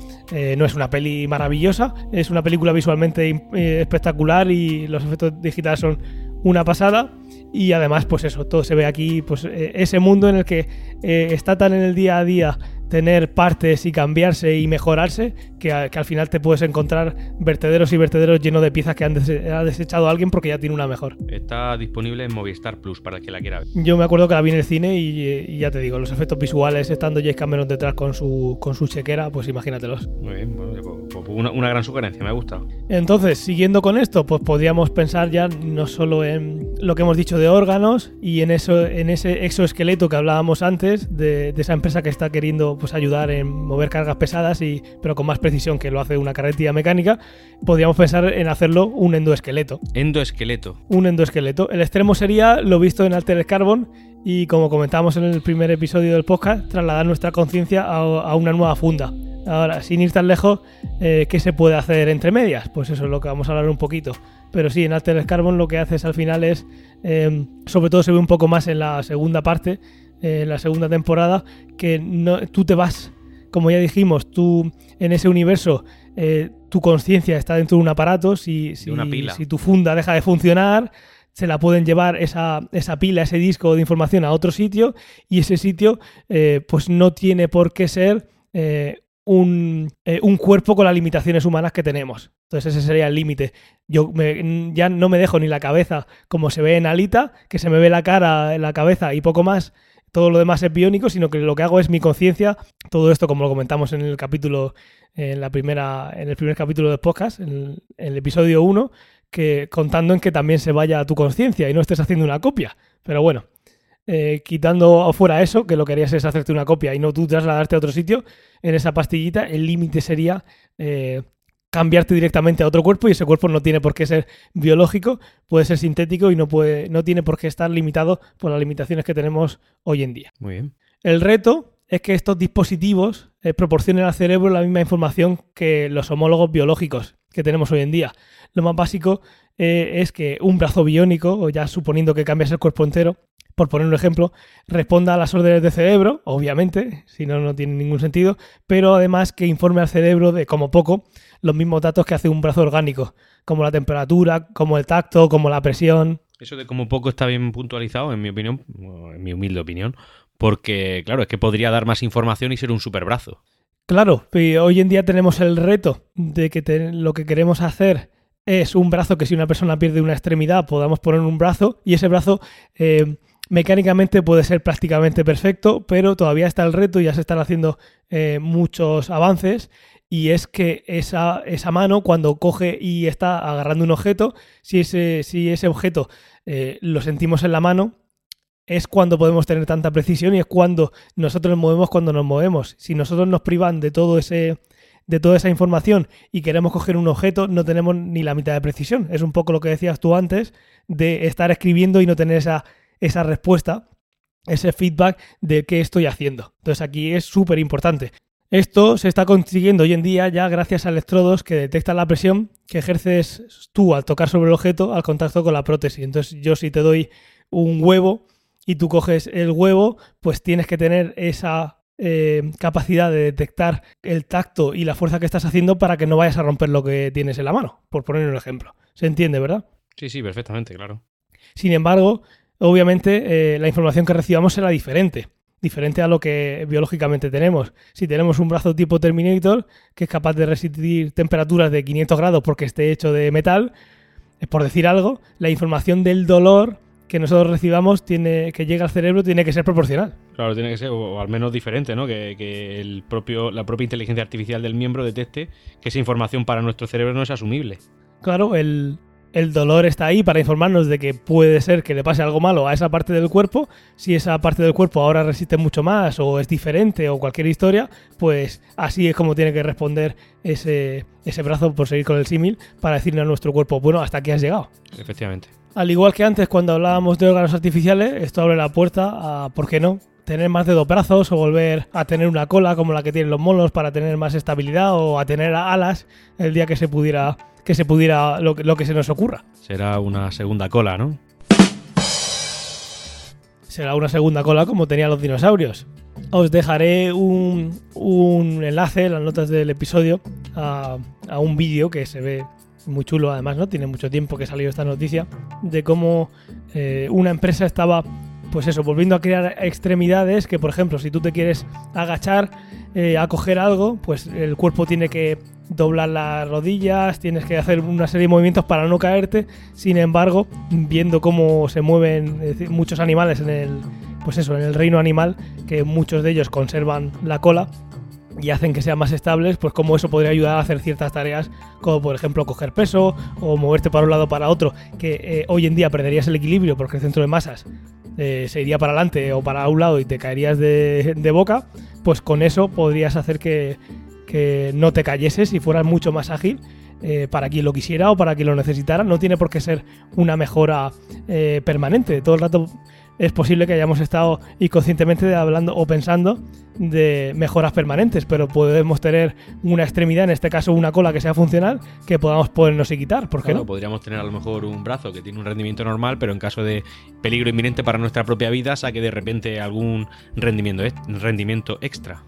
no es una peli maravillosa, es una película visualmente espectacular y los efectos digitales son una pasada. Y además, pues eso, todo se ve aquí, pues eh, ese mundo en el que eh, está tan en el día a día tener partes y cambiarse y mejorarse, que, al final te puedes encontrar vertederos y vertederos llenos de piezas que han ha desechado alguien porque ya tiene una mejor. Está disponible en Movistar Plus para el que la quiera ver. Yo me acuerdo que la vi en el cine y, ya te digo, los efectos visuales, estando James Cameron detrás con su, con su chequera, pues imagínatelos. Muy bien, pues, pues, una, una, gran sugerencia, me ha gustado. Entonces, siguiendo con esto, pues podríamos pensar ya no solo en lo que hemos dicho de órganos y en, eso, en ese exoesqueleto que hablábamos antes, de, de esa empresa que está queriendo pues ayudar en mover cargas pesadas, y, pero con más precisión que lo hace una carretilla mecánica, podríamos pensar en hacerlo un endoesqueleto. Endoesqueleto. Un endoesqueleto. El extremo sería lo visto en Altered Carbon y como comentábamos en el primer episodio del podcast, trasladar nuestra conciencia a, una nueva funda. Ahora, sin ir tan lejos, eh, ¿qué se puede hacer entre medias? Pues eso es lo que vamos a hablar un poquito. Pero sí, en Altered Carbon lo que haces al final es, eh, sobre todo se ve un poco más en la segunda parte, en la segunda temporada, que no, tú te vas, como ya dijimos, tú en ese universo, eh, tu conciencia está dentro de un aparato, si, si, si tu funda deja de funcionar, se la pueden llevar esa, esa, pila, ese disco de información a otro sitio y ese sitio eh, pues no tiene por qué ser eh, un, un, cuerpo con las limitaciones humanas que tenemos. Entonces ese sería el límite. Yo ya no me dejo ni la cabeza como se ve en Alita, que se me ve la cara, la cabeza y poco más todo lo demás es biónico, sino que lo que hago es mi conciencia, todo esto como lo comentamos en el capítulo, en la primera, en el primer capítulo del podcast, en el, episodio 1, que contando en que también se vaya a tu conciencia y no estés haciendo una copia. Pero bueno, eh, quitando afuera eso, que lo que harías es hacerte una copia y no tú trasladarte a otro sitio, en esa pastillita el límite sería eh, cambiarte directamente a otro cuerpo y ese cuerpo no tiene por qué ser biológico, puede ser sintético y no, puede, no tiene por qué estar limitado por las limitaciones que tenemos hoy en día. Muy bien. El reto es que estos dispositivos eh, proporcionen al cerebro la misma información que los homólogos biológicos que tenemos hoy en día. Lo más básico eh, es que un brazo biónico, o ya suponiendo que cambias el cuerpo entero, por poner un ejemplo, responda a las órdenes de cerebro, obviamente, si no, no tiene ningún sentido, pero además que informe al cerebro de, como poco, los mismos datos que hace un brazo orgánico, como la temperatura, como el tacto, como la presión. Eso de como poco está bien puntualizado, en mi opinión, en mi humilde opinión, porque, claro, es que podría dar más información y ser un superbrazo. Claro, hoy en día tenemos el reto de que lo que queremos hacer es un brazo que si una persona pierde una extremidad podamos poner un brazo y ese brazo eh, mecánicamente puede ser prácticamente perfecto, pero todavía está el reto y ya se están haciendo eh, muchos avances y es que esa, esa, mano cuando coge y está agarrando un objeto, si ese, si ese objeto eh, lo sentimos en la mano, es cuando podemos tener tanta precisión y es cuando nosotros nos movemos cuando nos movemos. Si nosotros nos privan de todo ese de toda esa información y queremos coger un objeto, no tenemos ni la mitad de precisión. Es un poco lo que decías tú antes de estar escribiendo y no tener esa, esa respuesta, ese feedback de qué estoy haciendo. Entonces aquí es súper importante. Esto se está consiguiendo hoy en día ya gracias a electrodos que detectan la presión que ejerces tú al tocar sobre el objeto al contacto con la prótesis. Entonces yo si te doy un huevo y tú coges el huevo, pues tienes que tener esa eh, capacidad de detectar el tacto y la fuerza que estás haciendo para que no vayas a romper lo que tienes en la mano, por poner un ejemplo. ¿Se entiende, verdad? Sí, sí, perfectamente, claro. Sin embargo, obviamente eh, la información que recibamos será diferente, diferente a lo que biológicamente tenemos. Si tenemos un brazo tipo Terminator, que es capaz de resistir temperaturas de 500 grados porque esté hecho de metal, por decir algo, la información del dolor que nosotros recibamos tiene que llegue al cerebro tiene que ser proporcional. Claro, tiene que ser, o, al menos diferente, ¿no? Que, el propio, la propia inteligencia artificial del miembro detecte que esa información para nuestro cerebro no es asumible. Claro, el, el dolor está ahí para informarnos de que puede ser que le pase algo malo a esa parte del cuerpo. Si esa parte del cuerpo ahora resiste mucho más o es diferente o cualquier historia, pues así es como tiene que responder ese, ese brazo, por seguir con el símil, para decirle a nuestro cuerpo, bueno, hasta aquí has llegado. Efectivamente. Al igual que antes cuando hablábamos de órganos artificiales, esto abre la puerta a, ¿por qué no? Tener más de dos brazos o volver a tener una cola como la que tienen los monos para tener más estabilidad o a tener alas el día que se pudiera, que se pudiera lo, que se nos ocurra. Será una segunda cola, ¿no? Será una segunda cola como tenían los dinosaurios. Os dejaré un, enlace en las notas del episodio a, a un vídeo que se ve muy chulo además, ¿no? Tiene mucho tiempo que salió esta noticia de cómo eh, una empresa estaba, pues eso, volviendo a crear extremidades que, por ejemplo, si tú te quieres agachar eh, a coger algo, pues el cuerpo tiene que doblar las rodillas, tienes que hacer una serie de movimientos para no caerte. Sin embargo, viendo cómo se mueven muchos animales en el, pues eso, en el reino animal, que muchos de ellos conservan la cola, y hacen que sean más estables, pues como eso podría ayudar a hacer ciertas tareas, como por ejemplo coger peso o moverte para un lado para otro, que eh, hoy en día perderías el equilibrio porque el centro de masas eh, se iría para adelante o para un lado y te caerías de, boca, pues con eso podrías hacer que, no te cayeses y fueras mucho más ágil. Eh, para quien lo quisiera o para quien lo necesitara, no tiene por qué ser una mejora permanente. Todo el rato es posible que hayamos estado inconscientemente hablando o pensando de mejoras permanentes, pero podemos tener una extremidad, en este caso una cola que sea funcional, que podamos ponernos y quitar, ¿por qué no? Podríamos tener a lo mejor un brazo que tiene un rendimiento normal, pero en caso de peligro inminente para nuestra propia vida, saque de repente algún rendimiento, rendimiento extra.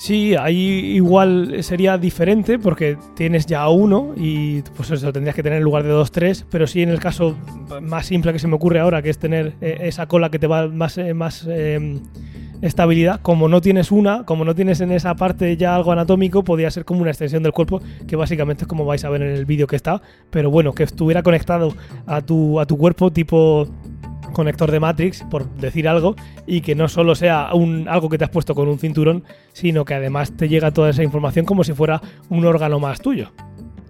Sí, ahí igual sería diferente porque tienes ya uno y pues eso tendrías que tener en lugar de dos, tres, pero sí en el caso más simple que se me ocurre ahora, que es tener eh, esa cola que te va más, eh, más em, estabilidad, como no tienes una, como no tienes en esa parte ya algo anatómico, podría ser como una extensión del cuerpo, que básicamente es como vais a ver en el vídeo que está, pero bueno, que estuviera conectado a tu, a tu cuerpo tipo conector de Matrix, por decir algo, y que no solo sea un, algo que te has puesto con un cinturón, sino que además te llega toda esa información como si fuera un órgano más tuyo.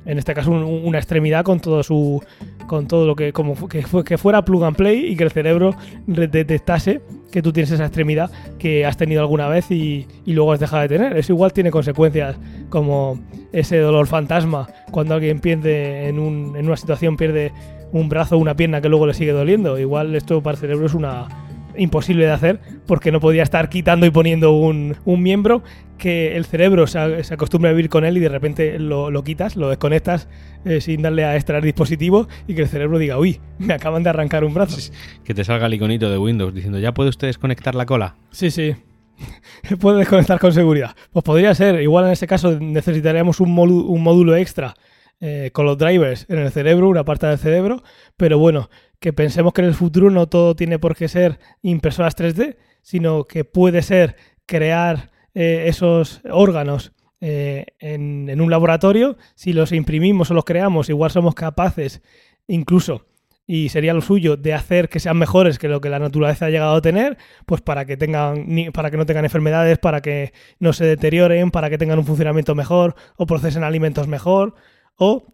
En este caso, una extremidad con todo su. con todo lo que. como que, que fuera plug and play y que el cerebro detectase que tú tienes esa extremidad que has tenido alguna vez y, y luego has dejado de tener. Eso igual tiene consecuencias como ese dolor fantasma cuando alguien pierde en, un, en una situación, pierde un brazo o una pierna que luego le sigue doliendo. Igual esto para el cerebro es una imposible de hacer porque no podía estar quitando y poniendo un, miembro que el cerebro se, se, acostumbra a vivir con él y de repente lo, quitas, lo desconectas eh, sin darle a extraer dispositivo y que el cerebro diga, uy, me acaban de arrancar un brazo. que te salga el iconito de Windows diciendo, ¿ya puede usted desconectar la cola? Sí, sí. [laughs] puede desconectar con seguridad. Pues podría ser, igual en ese caso necesitaríamos un, un módulo extra eh, con los drivers en el cerebro, una parte del cerebro, pero bueno, que pensemos que en el futuro no todo tiene por qué ser impresoras 3D, sino que puede ser crear eh, esos órganos eh, en, un laboratorio, si los imprimimos o los creamos, igual somos capaces incluso y sería lo suyo de hacer que sean mejores que lo que la naturaleza ha llegado a tener, pues para que tengan para que no tengan enfermedades, para que no se deterioren, para que tengan un funcionamiento mejor o procesen alimentos mejor o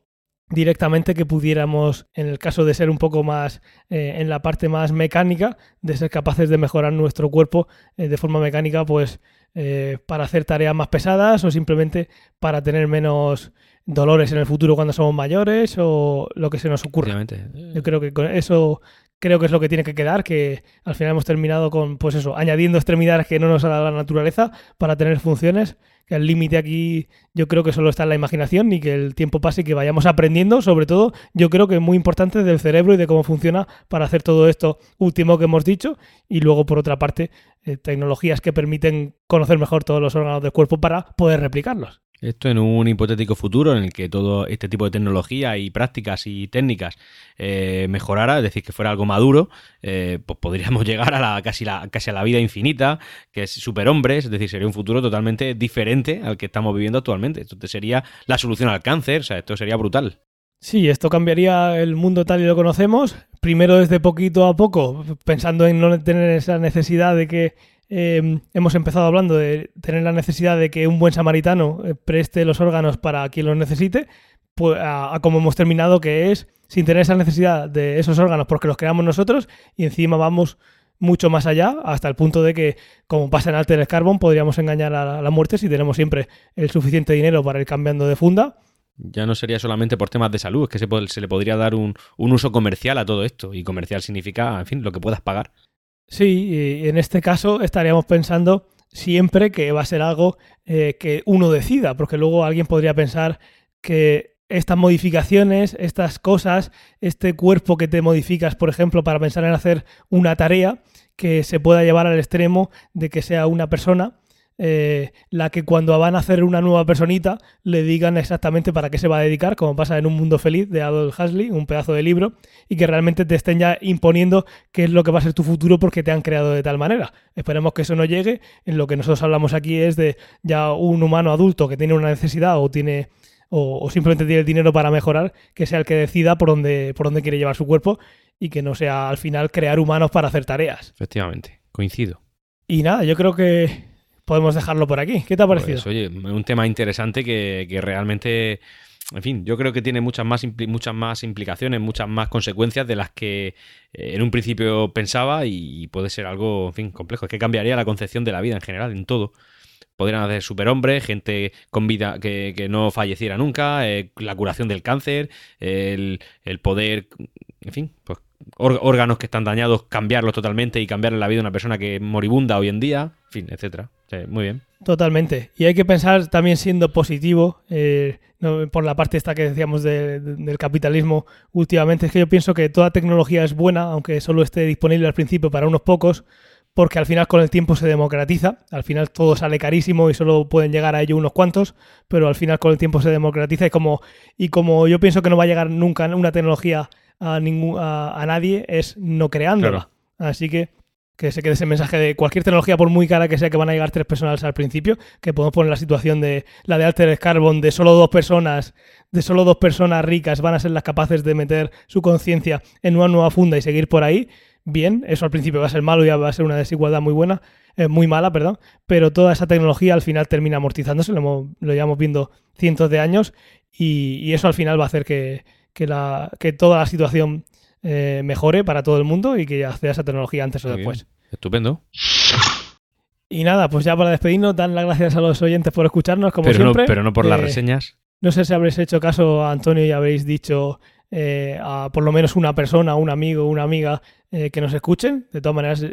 directamente que pudiéramos, en el caso de ser un poco más eh, en la parte más mecánica, de ser capaces de mejorar nuestro cuerpo eh, de forma mecánica, pues eh, para hacer tareas más pesadas o simplemente para tener menos dolores en el futuro cuando somos mayores o lo que se nos ocurra. Yo creo que con eso creo que es lo que tiene que quedar, que al final hemos terminado con, pues eso, añadiendo extremidades que no nos ha dado la naturaleza para tener funciones, que el límite aquí yo creo que solo está en la imaginación y que el tiempo pase y que vayamos aprendiendo, sobre todo yo creo que es muy importante del cerebro y de cómo funciona para hacer todo esto último que hemos dicho y luego por otra parte eh, tecnologías que permiten conocer mejor todos los órganos del cuerpo para poder replicarlos. Esto en un hipotético futuro en el que todo este tipo de tecnología y prácticas y técnicas eh, mejorara, es decir, que fuera algo maduro, eh, pues podríamos [laughs] llegar a la casi, la casi a la vida infinita, que es superhombres, es decir, sería un futuro totalmente diferente al que estamos viviendo actualmente. Esto sería la solución al cáncer, o sea, esto sería brutal. Sí, esto cambiaría el mundo tal y lo conocemos. Primero desde poquito a poco, pensando en no tener esa necesidad de que Em, hemos empezado hablando de tener la necesidad de que un buen samaritano eh, preste los órganos para quien los necesite, pues a, como hemos terminado que es sin tener esa necesidad de esos órganos porque los creamos nosotros y encima vamos mucho más allá hasta el punto de que como pasa en Altered Carbon podríamos engañar a la muerte si tenemos siempre el suficiente dinero para ir cambiando de funda ya no sería solamente por temas de salud, es que se, se le podría dar un, un, uso comercial a todo esto. Y comercial significa, en fin, lo que puedas pagar. Sí, en este caso estaríamos pensando siempre que va a ser algo eh, que uno decida, porque luego alguien podría pensar que estas modificaciones, estas cosas, este cuerpo que te modificas, por ejemplo, para pensar en hacer una tarea que se pueda llevar al extremo de que sea una persona eh, la que cuando van a hacer una nueva personita le digan exactamente para qué se va a dedicar, como pasa en Un Mundo Feliz de Adolf Huxley, un pedazo de libro, y que realmente te estén ya imponiendo qué es lo que va a ser tu futuro porque te han creado de tal manera. Esperemos que eso no llegue. En lo que nosotros hablamos aquí es de ya un humano adulto que tiene una necesidad o tiene o, simplemente tiene el dinero para mejorar, que sea el que decida por dónde, por dónde quiere llevar su cuerpo y que no sea al final crear humanos para hacer tareas. Efectivamente, coincido. Y nada, yo creo que podemos dejarlo por aquí. ¿Qué te ha pues, parecido? oye, un tema interesante que, realmente, en fin, yo creo que tiene muchas más, muchas más implicaciones, muchas más consecuencias de las que eh, en un principio pensaba y puede ser algo, en fin, complejo. Es que cambiaría la concepción de la vida en general, en todo. Podrían hacer superhombres, gente con vida que, no falleciera nunca, eh, la curación del cáncer, el, el poder, en fin, pues órganos que están dañados, cambiarlos totalmente y cambiar la vida de una persona que moribunda hoy en día, fin, etcétera. muy bien. Totalmente. Y hay que pensar también siendo positivo, eh, por la parte esta que decíamos del capitalismo últimamente, es que yo pienso que toda tecnología es buena, aunque solo esté disponible al principio para unos pocos, porque al final con el tiempo se democratiza, al final todo sale carísimo y solo pueden llegar a ello unos cuantos, pero al final con el tiempo se democratiza y como, y como yo pienso que no va a llegar nunca una tecnología a, ningún, a, nadie es no creándola. Así que que se quede ese mensaje de cualquier tecnología, por muy cara que sea, que van a llegar tres personas al principio, que podemos poner la situación de la de Alter Carbon, de solo dos personas, de solo dos personas ricas van a ser las capaces de meter su conciencia en una nueva funda y seguir por ahí. Bien, eso al principio va a ser malo y va a ser una desigualdad muy buena, eh, muy mala, perdón, pero toda esa tecnología al final termina amortizándose, lo, lo llevamos viendo cientos de años y eso al final va a hacer que, que, la, que toda la situación eh, mejore para todo el mundo y que acceda a esa tecnología antes o después. Estupendo. Y nada, pues ya para despedirnos, dan las gracias a los oyentes por escucharnos, como siempre. pero no por las eh, reseñas. No sé si habréis hecho caso a Antonio y habréis dicho eh, a por lo menos una persona, un amigo, una amiga que nos escuchen. De todas maneras,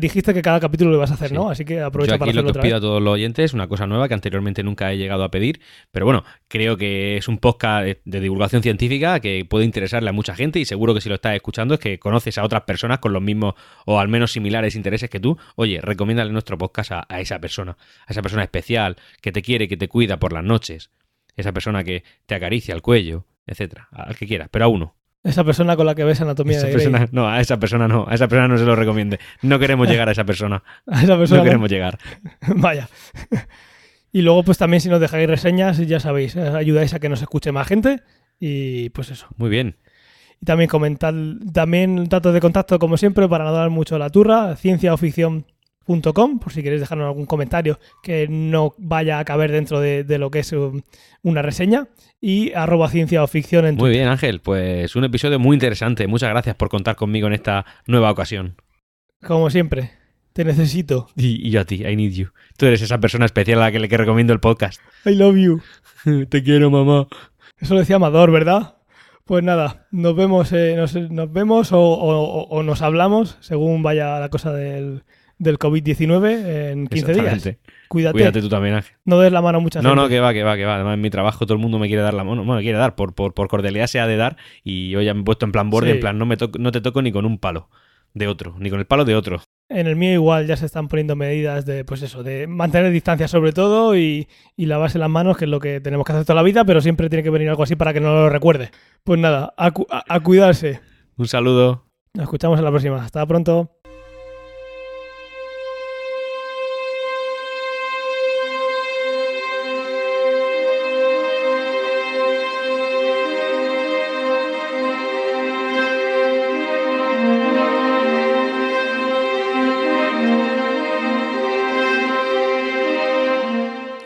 dijiste que cada capítulo lo ibas a hacer, ¿no? Así que aprovecha Yo aquí lo que os pido a todos los oyentes una cosa nueva que anteriormente nunca he llegado a pedir, pero bueno, creo que es un podcast de, divulgación científica que puede interesarle a mucha gente y seguro que si lo estás escuchando es que conoces a otras personas con los mismos o al menos similares intereses que tú. Oye, recomiéndale nuestro podcast a, a esa persona, a esa persona especial que te quiere, que te cuida por las noches, esa persona que te acaricia el cuello, etcétera, al que quieras, pero a uno. Esa persona con la que ves anatomía de persona, No, a esa persona no. A esa persona no se lo recomiende. No queremos [laughs] llegar a esa persona. [laughs] A esa persona. No queremos llegar. [laughs] Vaya. Y luego, pues también si nos dejáis reseñas, ya sabéis, eh, ayudáis a que nos escuche más gente. Y pues eso. Muy bien. Y también comentar, también datos de contacto, como siempre, para no dar mucho la turra, ciencia o ficción .com, por si queréis dejarnos algún comentario que no vaya a caber dentro de, lo que es um, una reseña y arroba ciencia o ficción en Muy bien, Ángel. Pues un episodio muy interesante. Muchas gracias por contar conmigo en esta nueva ocasión. Como siempre, te necesito. Y, yo a ti, I need you. Tú eres esa persona especial a la que le recomiendo el podcast. I love you. Te quiero, mamá. Eso lo decía Amador, ¿verdad? Pues nada, nos vemos, eh, nos, vemos o- o nos hablamos según vaya la cosa del, del COVID-19 en 15 días. Cuídate, Cuídate tú también, Ángel. no des la mano a mucha No, gente. no, que va, que va, que va. Además, en mi trabajo todo el mundo me quiere dar la mano. Bueno, me quiere dar, por, por, por cordialidad se ha de dar. Y hoy ya me he puesto en plan borde, Sí. en plan, no, me no te toco ni con un palo de otro, ni con el palo de otro. En el mío igual ya se están poniendo medidas de, pues eso, de mantener distancia sobre todo y, y lavarse las manos, que es lo que tenemos que hacer toda la vida, pero siempre tiene que venir algo así para que no lo recuerde. Pues nada, a, cu- a- a cuidarse. Un saludo. Nos escuchamos en la próxima. Hasta pronto.